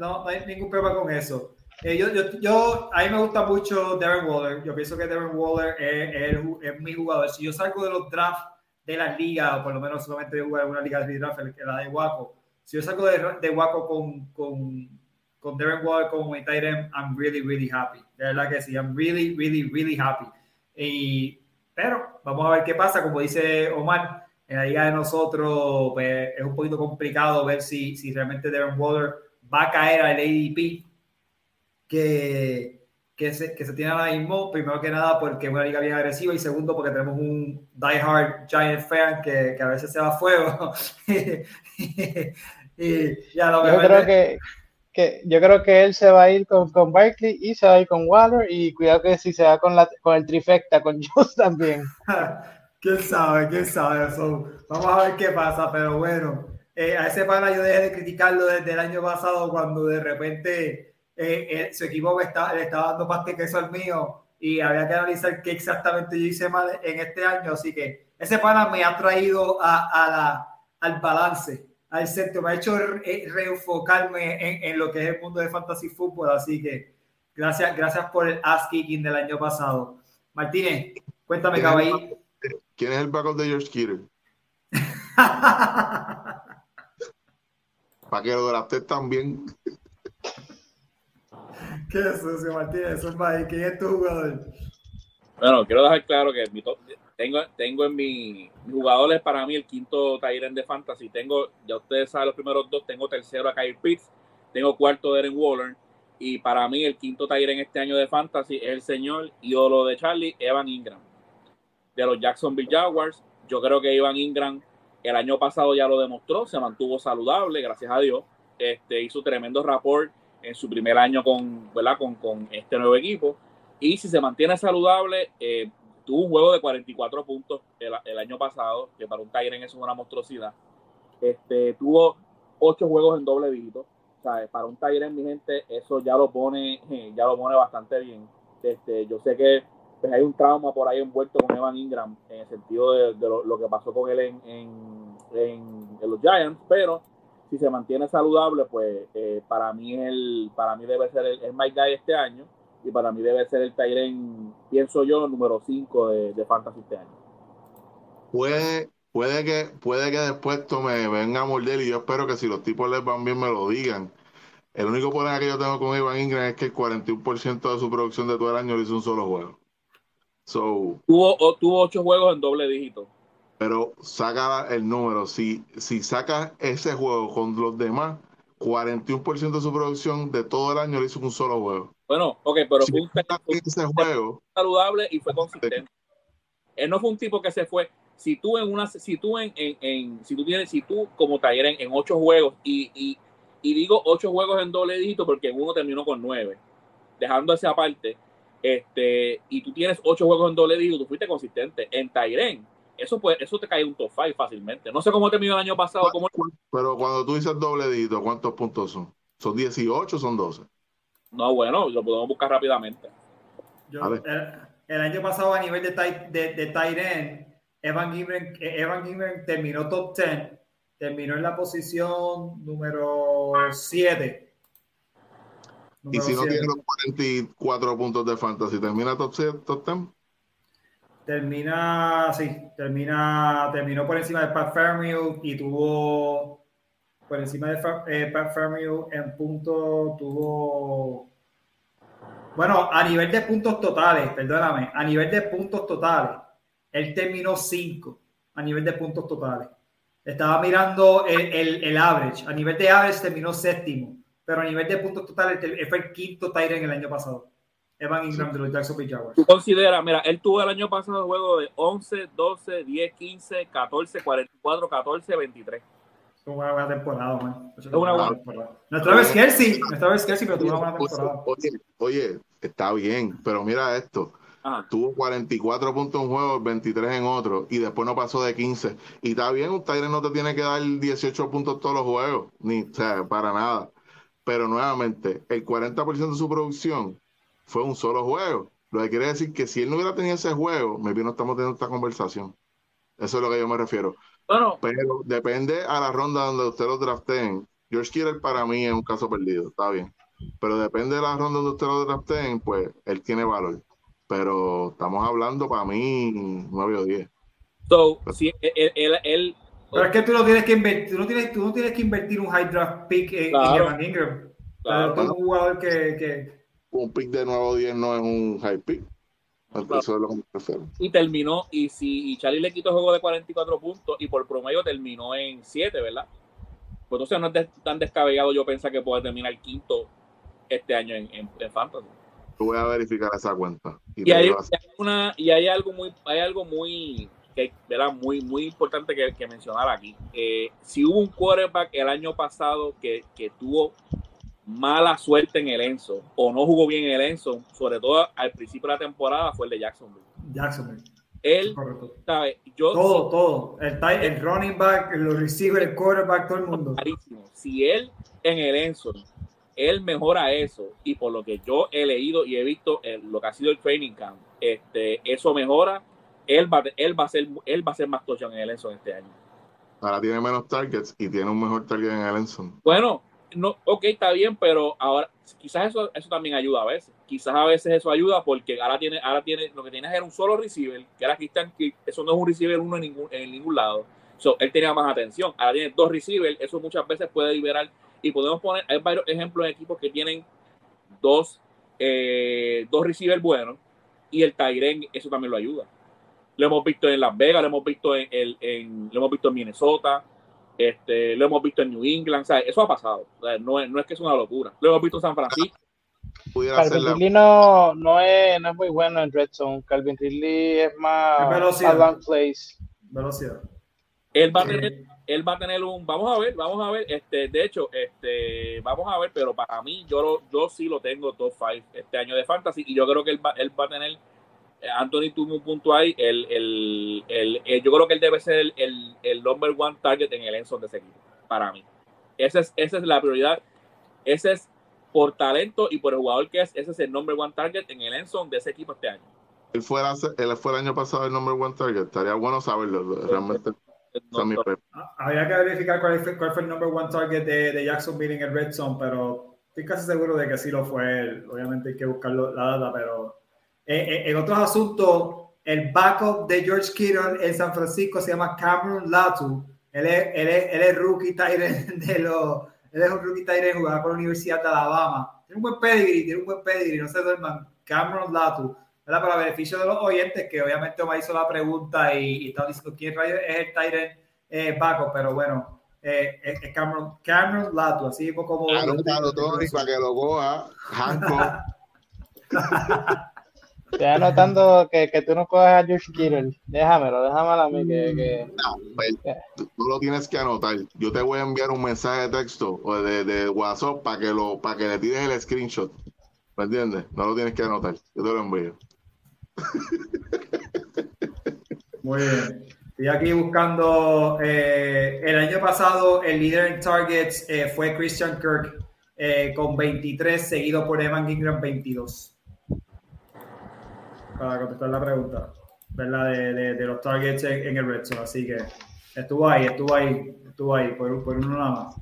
no, no hay ningún problema con eso. Eh, yo, yo, yo, a mí me gusta mucho Darren Waller. Yo pienso que Darren Waller es, es es mi jugador. Si yo salgo de los drafts de las ligas, o por lo menos solamente yo jugar en una liga de draft, el- la de Waco, si yo salgo de, de Waco con, con, con Darren Waller como mi tight end, I'm really, really happy. De verdad que sí, I'm really, really, really happy. Y, pero vamos a ver qué pasa. Como dice Omar, en la liga de nosotros pues, es un poquito complicado ver si, si realmente Darren Waller va a caer al ADP que, que, se, que se tiene ahora mismo. Primero que nada porque es una liga bien agresiva y segundo porque tenemos un diehard Giant fan que, que a veces se va a fuego. y ya lo Yo creo que, que yo creo que él se va a ir con, con Barkley y se va a ir con Waller y cuidado que si se va con la con el trifecta con Jones también. ¿Quién sabe? ¿Quién sabe? So, vamos a ver qué pasa, pero bueno, eh, a ese pana yo dejé de criticarlo desde el año pasado cuando de repente eh, eh, su equipo me está, le estaba dando que queso al mío y había que analizar qué exactamente yo hice mal en este año, así que ese pana me ha traído a, a la, al balance, al centro, me ha hecho re- reenfocarme en, en lo que es el mundo de fantasy fútbol, así que gracias, gracias por el ass kicking del año pasado. Martínez, cuéntame, caballito. ¿Quién es el backup de George Kittle? Para que lo draftes también. Qué sucio, Martínez. Eso es más, ¿Quién es tu jugador? Bueno, quiero dejar claro que mi top- tengo, tengo en mi jugadores para mí el quinto Tyrant de Fantasy. Tengo, ya ustedes saben los primeros dos, tengo tercero a Kyle Pitts, tengo cuarto a Darren Waller. Y para mí el quinto Tyrant este año de Fantasy es el señor ídolo de Charlie, Evan Ingram. De los Jacksonville Jaguars. Yo creo que Evan Ingram el año pasado ya lo demostró, se mantuvo saludable, gracias a Dios. Este, hizo tremendo rapport en su primer año con, ¿verdad? con, con este nuevo equipo. Y si se mantiene saludable, eh, tuvo un juego de 44 puntos el, el año pasado, que para un Tyren eso es una monstruosidad. Este, tuvo 8 juegos en doble dígito. Sea, para un Tyren, mi gente, eso ya lo pone, ya lo pone bastante bien. Este, yo sé que pues, hay un trauma por ahí envuelto con Evan Ingram, en el sentido de, de lo, lo, que pasó con él en, en, en, en, los Giants, pero si se mantiene saludable, pues eh, para mí el, para mí debe ser el, el Mike Guy este año y para mí debe ser el Tyren, pienso yo, número 5 de, de, Fantasy este año. Puede, puede, que, puede que después esto me venga a morder y yo espero que si los tipos les van bien me lo digan. El único problema que yo tengo con Ivan Ingram es que el 41% de su producción de todo el año lo hizo un solo juego. So, tuvo, tuvo ocho juegos en doble dígito. Pero saca el número. Si, si sacas ese juego con los demás, 41% de su producción de todo el año lo hizo un solo juego. Bueno, ok, pero fue un ese juego, saludable y fue consistente. Él no fue un tipo que se fue. Si tú en una, si tú en, en, en- si tú tienes, si tú como Tyren en ocho juegos y, y, y digo ocho juegos en doble dígito porque en uno terminó con nueve, dejando esa parte, este, y tú tienes ocho juegos en doble dígito, tú fuiste consistente. En Tyren, eso puede, eso te cae un top five fácilmente. No sé cómo terminó el año pasado, cómo pero cuando tú dices doble dígito, ¿cuántos puntos son? ¿Son 18 o son 12? No, bueno, lo podemos buscar rápidamente. Yo- el, el año pasado a nivel de tight, de, de tight end, Evan Gibran, eh, Evan Gibran terminó top 10, terminó en la posición número 7. Y si no tiene los 44 puntos de fantasy, ¿termina top 7, top 10? Termina, sí, termina, terminó por encima de Pat Fairmouth y tuvo por encima de eh, Pat en punto, tuvo, bueno, a nivel de puntos totales, perdóname, a nivel de puntos totales, él terminó 5 a nivel de puntos totales. Estaba mirando el, el, el average, a nivel de average terminó séptimo, pero a nivel de puntos totales él fue el quinto Tyrant el año pasado. Evan Ingram de los Jacksonville Jaguars. Tú considera, mira, él tuvo el año pasado juego de 11, 12, 10, 15, 14, 44, 14, 23. Es una buena temporada, man. Es una buena temporada. No es Travis Kelsey, pero tuvo una buena temporada. Oye, oye, está bien, pero mira esto. Ajá. Tuvo 44 puntos en un juego, 23 en otro, y después no pasó de 15. Y está bien, un Tyrant no te tiene que dar 18 puntos todos los juegos, ni, o sea, para nada. Pero nuevamente, el 40% de su producción fue un solo juego. Lo que quiere decir que si él no hubiera tenido ese juego, maybe no estamos teniendo esta conversación. Eso es lo que yo me refiero. Bueno, Pero depende a la ronda donde usted lo drafteen. George Kittle para mí es un caso perdido, está bien. Pero depende de la ronda donde usted lo drafteen, pues él tiene valor. Pero estamos hablando para mí 9 o 10. so, si él, él, él- Pero es que tú no tienes que invertir, tú no tienes, tú no tienes que invertir un high draft pick en, Claro. Evan Ingram. Claro. Pero tú eres un jugador que, que Un pick de 9 o 10 no es un high pick. Lo y terminó, y si y Charlie le quitó juego de 44 puntos y por promedio terminó en 7, ¿verdad? Pues entonces no es de- tan descabellado yo pensar que puede terminar quinto este año en, en, en Fantasy. Yo voy a verificar esa cuenta. Hay, y hay una, y hay algo muy, hay algo muy, que, ¿verdad? muy, muy importante que, que mencionar aquí. Eh, si hubo un quarterback el año pasado que, que tuvo mala suerte en el Enzo o no jugó bien en el Enzo, sobre todo al principio de la temporada, fue el de Jacksonville. Jacksonville. Él, Correcto. ¿sabe? Yo Todo, todo. El, el running back, los receivers, el quarterback, todo el mundo. clarísimo. Si él en el Enzo, él mejora eso, y por lo que yo he leído y he visto lo que ha sido el training camp, este, eso mejora, él va, él va a ser, él va a ser más touchdown en el Enzo en este año. Ahora tiene menos targets y tiene un mejor target en el Enson. Bueno, no, ok, está bien, pero ahora quizás eso, eso también ayuda a veces. Quizás a veces eso ayuda porque ahora tiene, ahora tiene, lo que tienes era un solo receiver, que era Christian Kirk, eso no es un receiver uno en ningún, en ningún lado. So, él tenía más atención. Ahora tiene dos receivers, eso muchas veces puede liberar. Y podemos poner, hay varios ejemplos de equipos que tienen dos, eh, dos receivers buenos y el Tyren, eso también lo ayuda. Lo hemos visto en Las Vegas, lo hemos visto en, en- en- lo hemos visto en Minnesota, este, lo hemos visto en New England, ¿sabes? eso ha pasado. O sea, no, es, no es que es una locura. Lo hemos visto en San Francisco. Calvin la. Ridley no, no, es, no es muy bueno en Red Zone. Calvin Ridley es más velocidad. plays. Velocidad. Él va a tener, él va a tener un, vamos a ver, vamos a ver, este, de hecho, este, vamos a ver, pero para mí, yo lo, yo sí lo tengo top 5 este año de fantasy, y yo creo que él va, él va a tener, eh, Anthony tuvo un punto ahí, el, el, el, el- yo creo que él debe ser el, el, el number one target en el Enson de ese equipo, para mí. Esa es, esa es la prioridad, ese es por talento y por el jugador que es, ese es el number one target en el Enson de ese equipo este año. Él fue, él fue el año pasado el number one target. Estaría bueno saberlo. Realmente, mi pre- Ah, Habría que verificar cuál fue, cuál fue el number one target de, de Jacksonville en el Red Zone, pero estoy casi seguro de que sí lo fue él. Obviamente hay que buscar la data, pero eh, eh, en otros asuntos, el backup de George Kittle en San Francisco se llama Cameron Latu. Él es, él es, él es rookie de los. Él es un rookie Tyrant jugaba por la Universidad de Alabama. Tiene un buen pedigree, tiene un buen pedigree, no se duerman. Cameron Latu Para beneficio de los oyentes, que obviamente me hizo la pregunta y, y estaba diciendo quién es el Tyrant eh, pero bueno, eh, es Cameron, Cameron Lato, así como. Claro, claro, Tony, para que lo coja, Hancock. Estoy anotando que, que tú no cojas a Josh Kittle. Déjamelo, déjamelo a mí. Que, que... No, pues, tú lo tienes que anotar. Yo te voy a enviar un mensaje de texto o de, de WhatsApp para que, lo, para que le tires el screenshot. ¿Me entiendes? No lo tienes que anotar. Yo te lo envío. Muy bien. Estoy aquí buscando. Eh, el año pasado, el líder en targets eh, fue Christian Kirk eh, con 23, seguido por Evan Ingram 22 para contestar la pregunta, ¿verdad? De, de, los targets en, el red zone. Así que estuvo ahí, estuvo ahí, estuvo ahí, por, por uno nada más.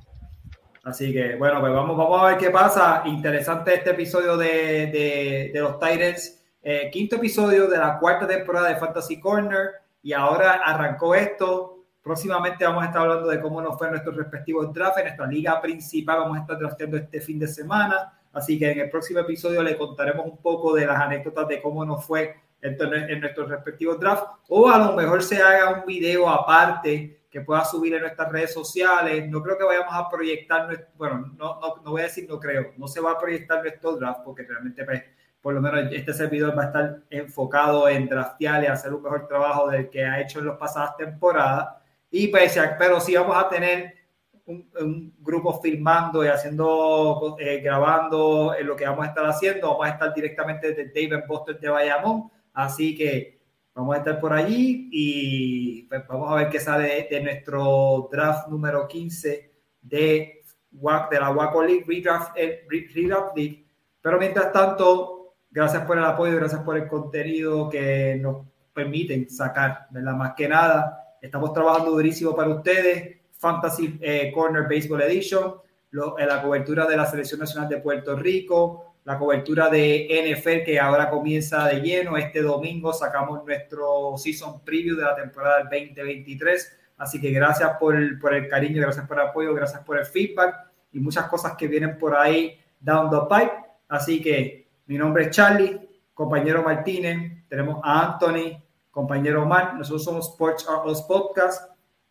Así que, bueno, pues vamos, vamos a ver qué pasa. Interesante este episodio de, de, de los Titans. Eh, quinto episodio de la cuarta temporada de Fantasy Corner. Y ahora arrancó esto. Próximamente vamos a estar hablando de cómo nos fue nuestros respectivos drafts. En nuestra liga principal vamos a estar drafteando este fin de semana. Así que en el próximo episodio le contaremos un poco de las anécdotas de cómo nos fue en, nuestros respectivos drafts. O a lo mejor se haga un video aparte que pueda subir en nuestras redes sociales. No creo que vayamos a proyectar, bueno, no, no, no voy a decir no creo, no se va a proyectar nuestro draft porque realmente pues, por lo menos este servidor va a estar enfocado en draftear y hacer un mejor trabajo del que ha hecho en las pasadas temporadas. Y pues, pero sí vamos a tener un, grupo filmando y haciendo, eh, grabando lo que vamos a estar haciendo. Vamos a estar directamente desde David Buster de Bayamón. Así que vamos a estar por allí y pues, vamos a ver qué sale de, nuestro draft número 15 de, de la Waco League, Redraft, eh, Redraft League. Pero mientras tanto, gracias por el apoyo, gracias por el contenido que nos permiten sacar, ¿verdad? Más que nada, estamos trabajando durísimo para ustedes Fantasy eh, Corner Baseball Edition, eh, la cobertura de la Selección Nacional de Puerto Rico, la cobertura de NFL que ahora comienza de lleno. Este domingo sacamos nuestro season preview de la temporada del 2023. Así que gracias por el, cariño, gracias por el apoyo, gracias por el feedback y muchas cosas que vienen por ahí down the pipe. Así que mi nombre es Charlie, compañero Martínez, tenemos a Anthony, compañero Omar, nosotros somos Sports Art Podcast